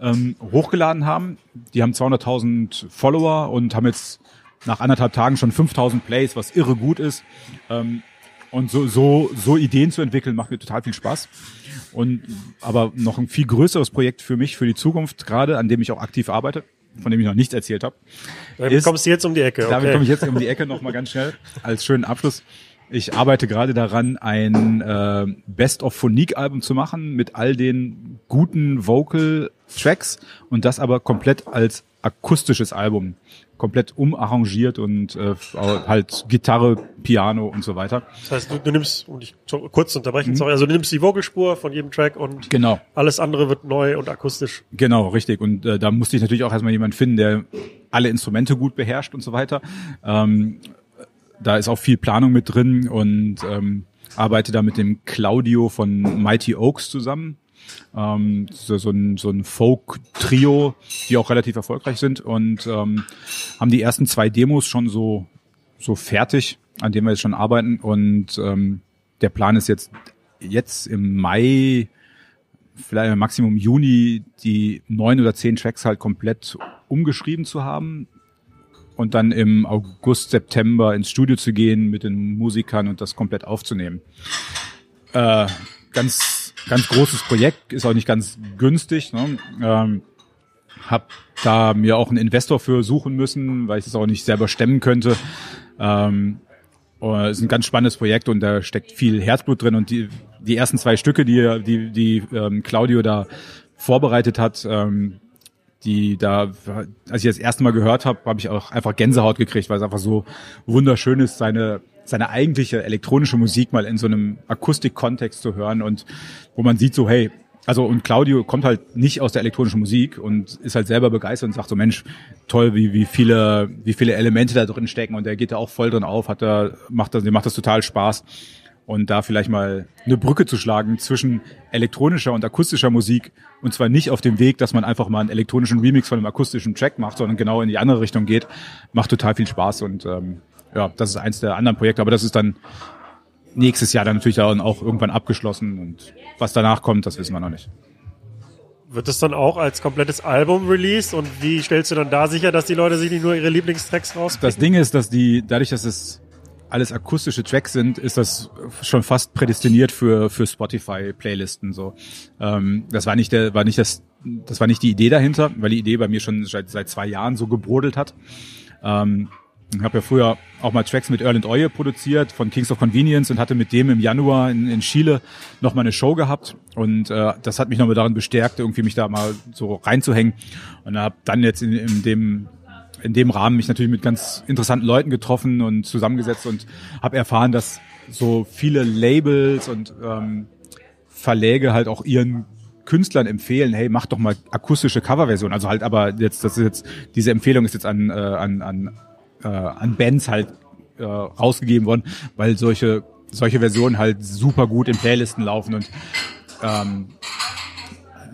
Speaker 2: ähm, hochgeladen haben. Die haben 200.000 Follower und haben jetzt nach anderthalb Tagen schon 5.000 Plays, was irre gut ist. Ähm, und so, so, so Ideen zu entwickeln, macht mir total viel Spaß. Und aber noch ein viel größeres Projekt für mich, für die Zukunft gerade, an dem ich auch aktiv arbeite, von dem ich noch nichts erzählt habe.
Speaker 1: Damit kommst du jetzt um die Ecke.
Speaker 2: Okay. Damit komme ich jetzt um die Ecke nochmal ganz schnell als schönen Abschluss. Ich arbeite gerade daran, ein äh, Best of Phonique Album zu machen mit all den guten Vocal Tracks und das aber komplett als akustisches Album, komplett umarrangiert und äh, halt Gitarre, Piano und so weiter.
Speaker 1: Das heißt, du, du nimmst, um dich kurz zu unterbrechen, mhm. sorry, also du nimmst die Vogelspur von jedem Track und
Speaker 2: genau.
Speaker 1: alles andere wird neu und akustisch.
Speaker 2: Genau, richtig. Und äh, da musste ich natürlich auch erstmal jemanden finden, der alle Instrumente gut beherrscht und so weiter. Ähm, da ist auch viel Planung mit drin und ähm, arbeite da mit dem Claudio von Mighty Oaks zusammen. Ähm, so, so ein, so ein Folk-Trio, die auch relativ erfolgreich sind und ähm, haben die ersten zwei Demos schon so, so fertig, an denen wir jetzt schon arbeiten. Und ähm, der Plan ist jetzt, jetzt im Mai, vielleicht im Maximum Juni, die neun oder zehn Tracks halt komplett umgeschrieben zu haben und dann im August, September ins Studio zu gehen mit den Musikern und das komplett aufzunehmen. Äh, ganz, ganz großes Projekt, ist auch nicht ganz günstig. Ne? Ähm, hab da mir auch einen Investor für suchen müssen, weil ich das auch nicht selber stemmen könnte. Ähm, ist ein ganz spannendes Projekt und da steckt viel Herzblut drin und die, die ersten zwei Stücke, die, die, die ähm, Claudio da vorbereitet hat, ähm, die da, als ich das erste Mal gehört habe, habe ich auch einfach Gänsehaut gekriegt, weil es einfach so wunderschön ist, seine seine eigentliche elektronische Musik mal in so einem Akustikkontext zu hören und wo man sieht so, hey, also und Claudio kommt halt nicht aus der elektronischen Musik und ist halt selber begeistert und sagt so Mensch toll wie wie viele wie viele Elemente da drin stecken und der geht da auch voll drin auf hat da macht das macht das total Spaß und da vielleicht mal eine Brücke zu schlagen zwischen elektronischer und akustischer Musik. Und zwar nicht auf dem Weg, dass man einfach mal einen elektronischen Remix von einem akustischen Track macht, sondern genau in die andere Richtung geht, macht total viel Spaß und ähm, ja, das ist eins der anderen Projekte, aber das ist dann nächstes Jahr dann natürlich dann auch irgendwann abgeschlossen. Und was danach kommt, das wissen wir noch nicht.
Speaker 1: Wird das dann auch als komplettes Album released? Und wie stellst du dann da sicher, dass die Leute sich nicht nur ihre Lieblingstracks rauspicken?
Speaker 2: Das Ding ist, dass die, dadurch, dass es alles akustische Tracks sind, ist das schon fast prädestiniert für für Spotify-Playlisten. So, ähm, das war nicht der, war nicht das, das war nicht die Idee dahinter, weil die Idee bei mir schon seit, seit zwei Jahren so gebrodelt hat. Ähm, ich habe ja früher auch mal Tracks mit Erland Oye produziert von Kings of Convenience und hatte mit dem im Januar in, in Chile noch mal eine Show gehabt und äh, das hat mich nochmal darin bestärkt, irgendwie mich da mal so reinzuhängen und habe dann jetzt in, in dem in dem Rahmen mich natürlich mit ganz interessanten Leuten getroffen und zusammengesetzt und habe erfahren, dass so viele Labels und ähm, Verläge halt auch ihren Künstlern empfehlen, hey, mach doch mal akustische Coverversion. Also halt, aber jetzt, das ist jetzt, diese Empfehlung ist jetzt an, äh, an, an, äh, an Bands halt äh, rausgegeben worden, weil solche, solche Versionen halt super gut in Playlisten laufen und ähm,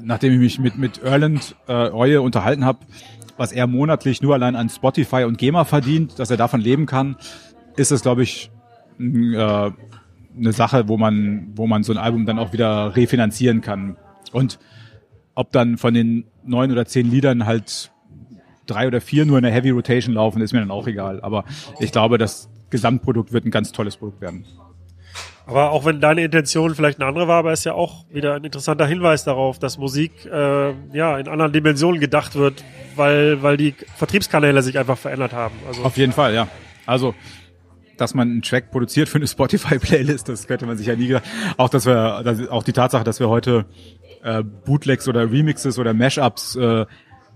Speaker 2: nachdem ich mich mit, mit Erland äh, Reue unterhalten habe, was er monatlich nur allein an Spotify und GEMA verdient, dass er davon leben kann, ist es, glaube ich, äh, eine Sache, wo man, wo man so ein Album dann auch wieder refinanzieren kann. Und ob dann von den neun oder zehn Liedern halt drei oder vier nur in der Heavy Rotation laufen, ist mir dann auch egal. Aber ich glaube, das Gesamtprodukt wird ein ganz tolles Produkt werden.
Speaker 1: Aber auch wenn deine Intention vielleicht eine andere war, aber ist ja auch wieder ein interessanter Hinweis darauf, dass Musik äh, ja in anderen Dimensionen gedacht wird, weil weil die Vertriebskanäle sich einfach verändert haben.
Speaker 2: Also Auf jeden Fall, ja. Also dass man einen Track produziert für eine Spotify-Playlist, das könnte man sich ja nie gedacht. Auch dass wir, dass, auch die Tatsache, dass wir heute äh, Bootlegs oder Remixes oder Mashups äh,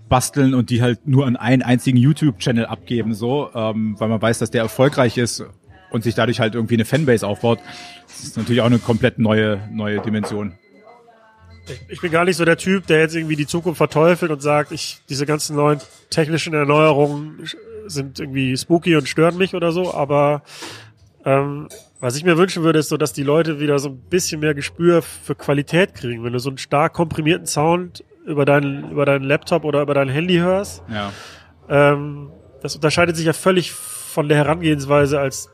Speaker 2: basteln und die halt nur an einen einzigen YouTube-Channel abgeben, so, ähm, weil man weiß, dass der erfolgreich ist und sich dadurch halt irgendwie eine Fanbase aufbaut. Das ist natürlich auch eine komplett neue, neue Dimension.
Speaker 1: Ich, bin gar nicht so der Typ, der jetzt irgendwie die Zukunft verteufelt und sagt, ich, diese ganzen neuen technischen Erneuerungen sind irgendwie spooky und stören mich oder so, aber ähm, was ich mir wünschen würde, ist so, dass die Leute wieder so ein bisschen mehr Gespür für Qualität kriegen. Wenn du so einen stark komprimierten Sound über deinen, über deinen Laptop oder über dein Handy hörst,
Speaker 2: ja.
Speaker 1: ähm, das unterscheidet sich ja völlig von der Herangehensweise als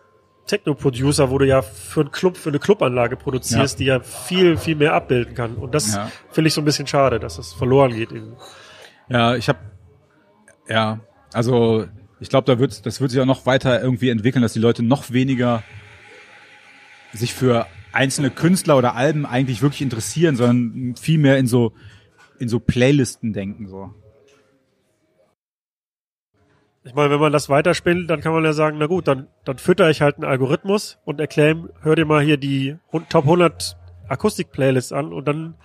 Speaker 1: Techno-Producer, wo du ja für einen Club, für eine Clubanlage produzierst, ja. die ja viel, viel mehr abbilden kann. Und das ja. finde ich so ein bisschen schade, dass das verloren geht. Eben.
Speaker 2: Ja, ich habe, ja, also ich glaube, da wird, das wird sich auch noch weiter irgendwie entwickeln, dass die Leute noch weniger sich für einzelne Künstler oder Alben eigentlich wirklich interessieren, sondern viel mehr in so in so Playlisten denken so.
Speaker 1: Ich meine, wenn man das weiterspinnt, dann kann man ja sagen, na gut, dann, dann fütter ich halt einen Algorithmus und erkläre ihm, hör dir mal hier die Top 100 Akustik-Playlists an und dann,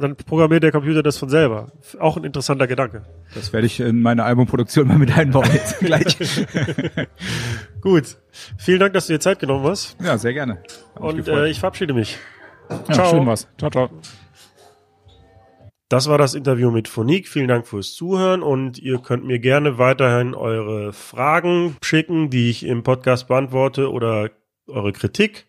Speaker 1: dann programmiert der Computer das von selber. Auch ein interessanter Gedanke.
Speaker 2: Das werde ich in meine Albumproduktion mal mit einbauen jetzt gleich.
Speaker 1: gut. Vielen Dank, dass du dir Zeit genommen hast.
Speaker 2: Ja, sehr gerne.
Speaker 1: und äh, ich verabschiede mich.
Speaker 2: Ja, ciao. Schön was. Ciao, ciao.
Speaker 1: Das war das Interview mit Phonik. Vielen Dank fürs Zuhören und ihr könnt mir gerne weiterhin eure Fragen schicken, die ich im Podcast beantworte oder eure Kritik.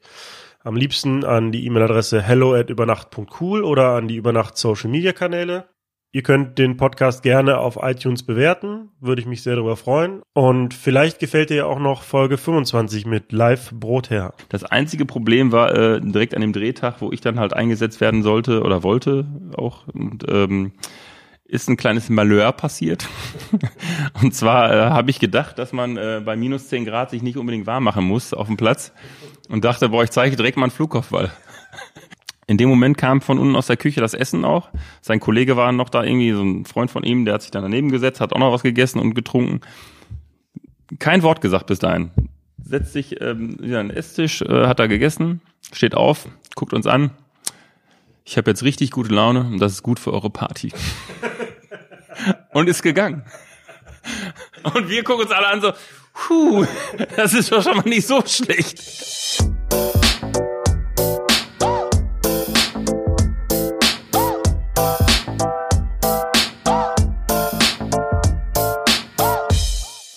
Speaker 1: Am liebsten an die E-Mail-Adresse hello at übernacht.cool oder an die Übernacht Social Media Kanäle. Ihr könnt den Podcast gerne auf iTunes bewerten, würde ich mich sehr darüber freuen. Und vielleicht gefällt dir auch noch Folge 25 mit Live Brotherr.
Speaker 4: Das einzige Problem war äh, direkt an dem Drehtag, wo ich dann halt eingesetzt werden sollte oder wollte auch. Und, ähm, ist ein kleines Malheur passiert. und zwar äh, habe ich gedacht, dass man äh, bei minus 10 Grad sich nicht unbedingt warm machen muss auf dem Platz und dachte, boah, ich zeige direkt mal einen Flugkopfball. In dem Moment kam von unten aus der Küche das Essen auch. Sein Kollege war noch da, irgendwie so ein Freund von ihm, der hat sich dann daneben gesetzt, hat auch noch was gegessen und getrunken. Kein Wort gesagt bis dahin. Setzt sich ähm, wieder an den Esstisch, äh, hat da gegessen, steht auf, guckt uns an. Ich habe jetzt richtig gute Laune und das ist gut für eure Party. und ist gegangen. Und wir gucken uns alle an so, puh, das ist doch schon mal nicht so schlecht.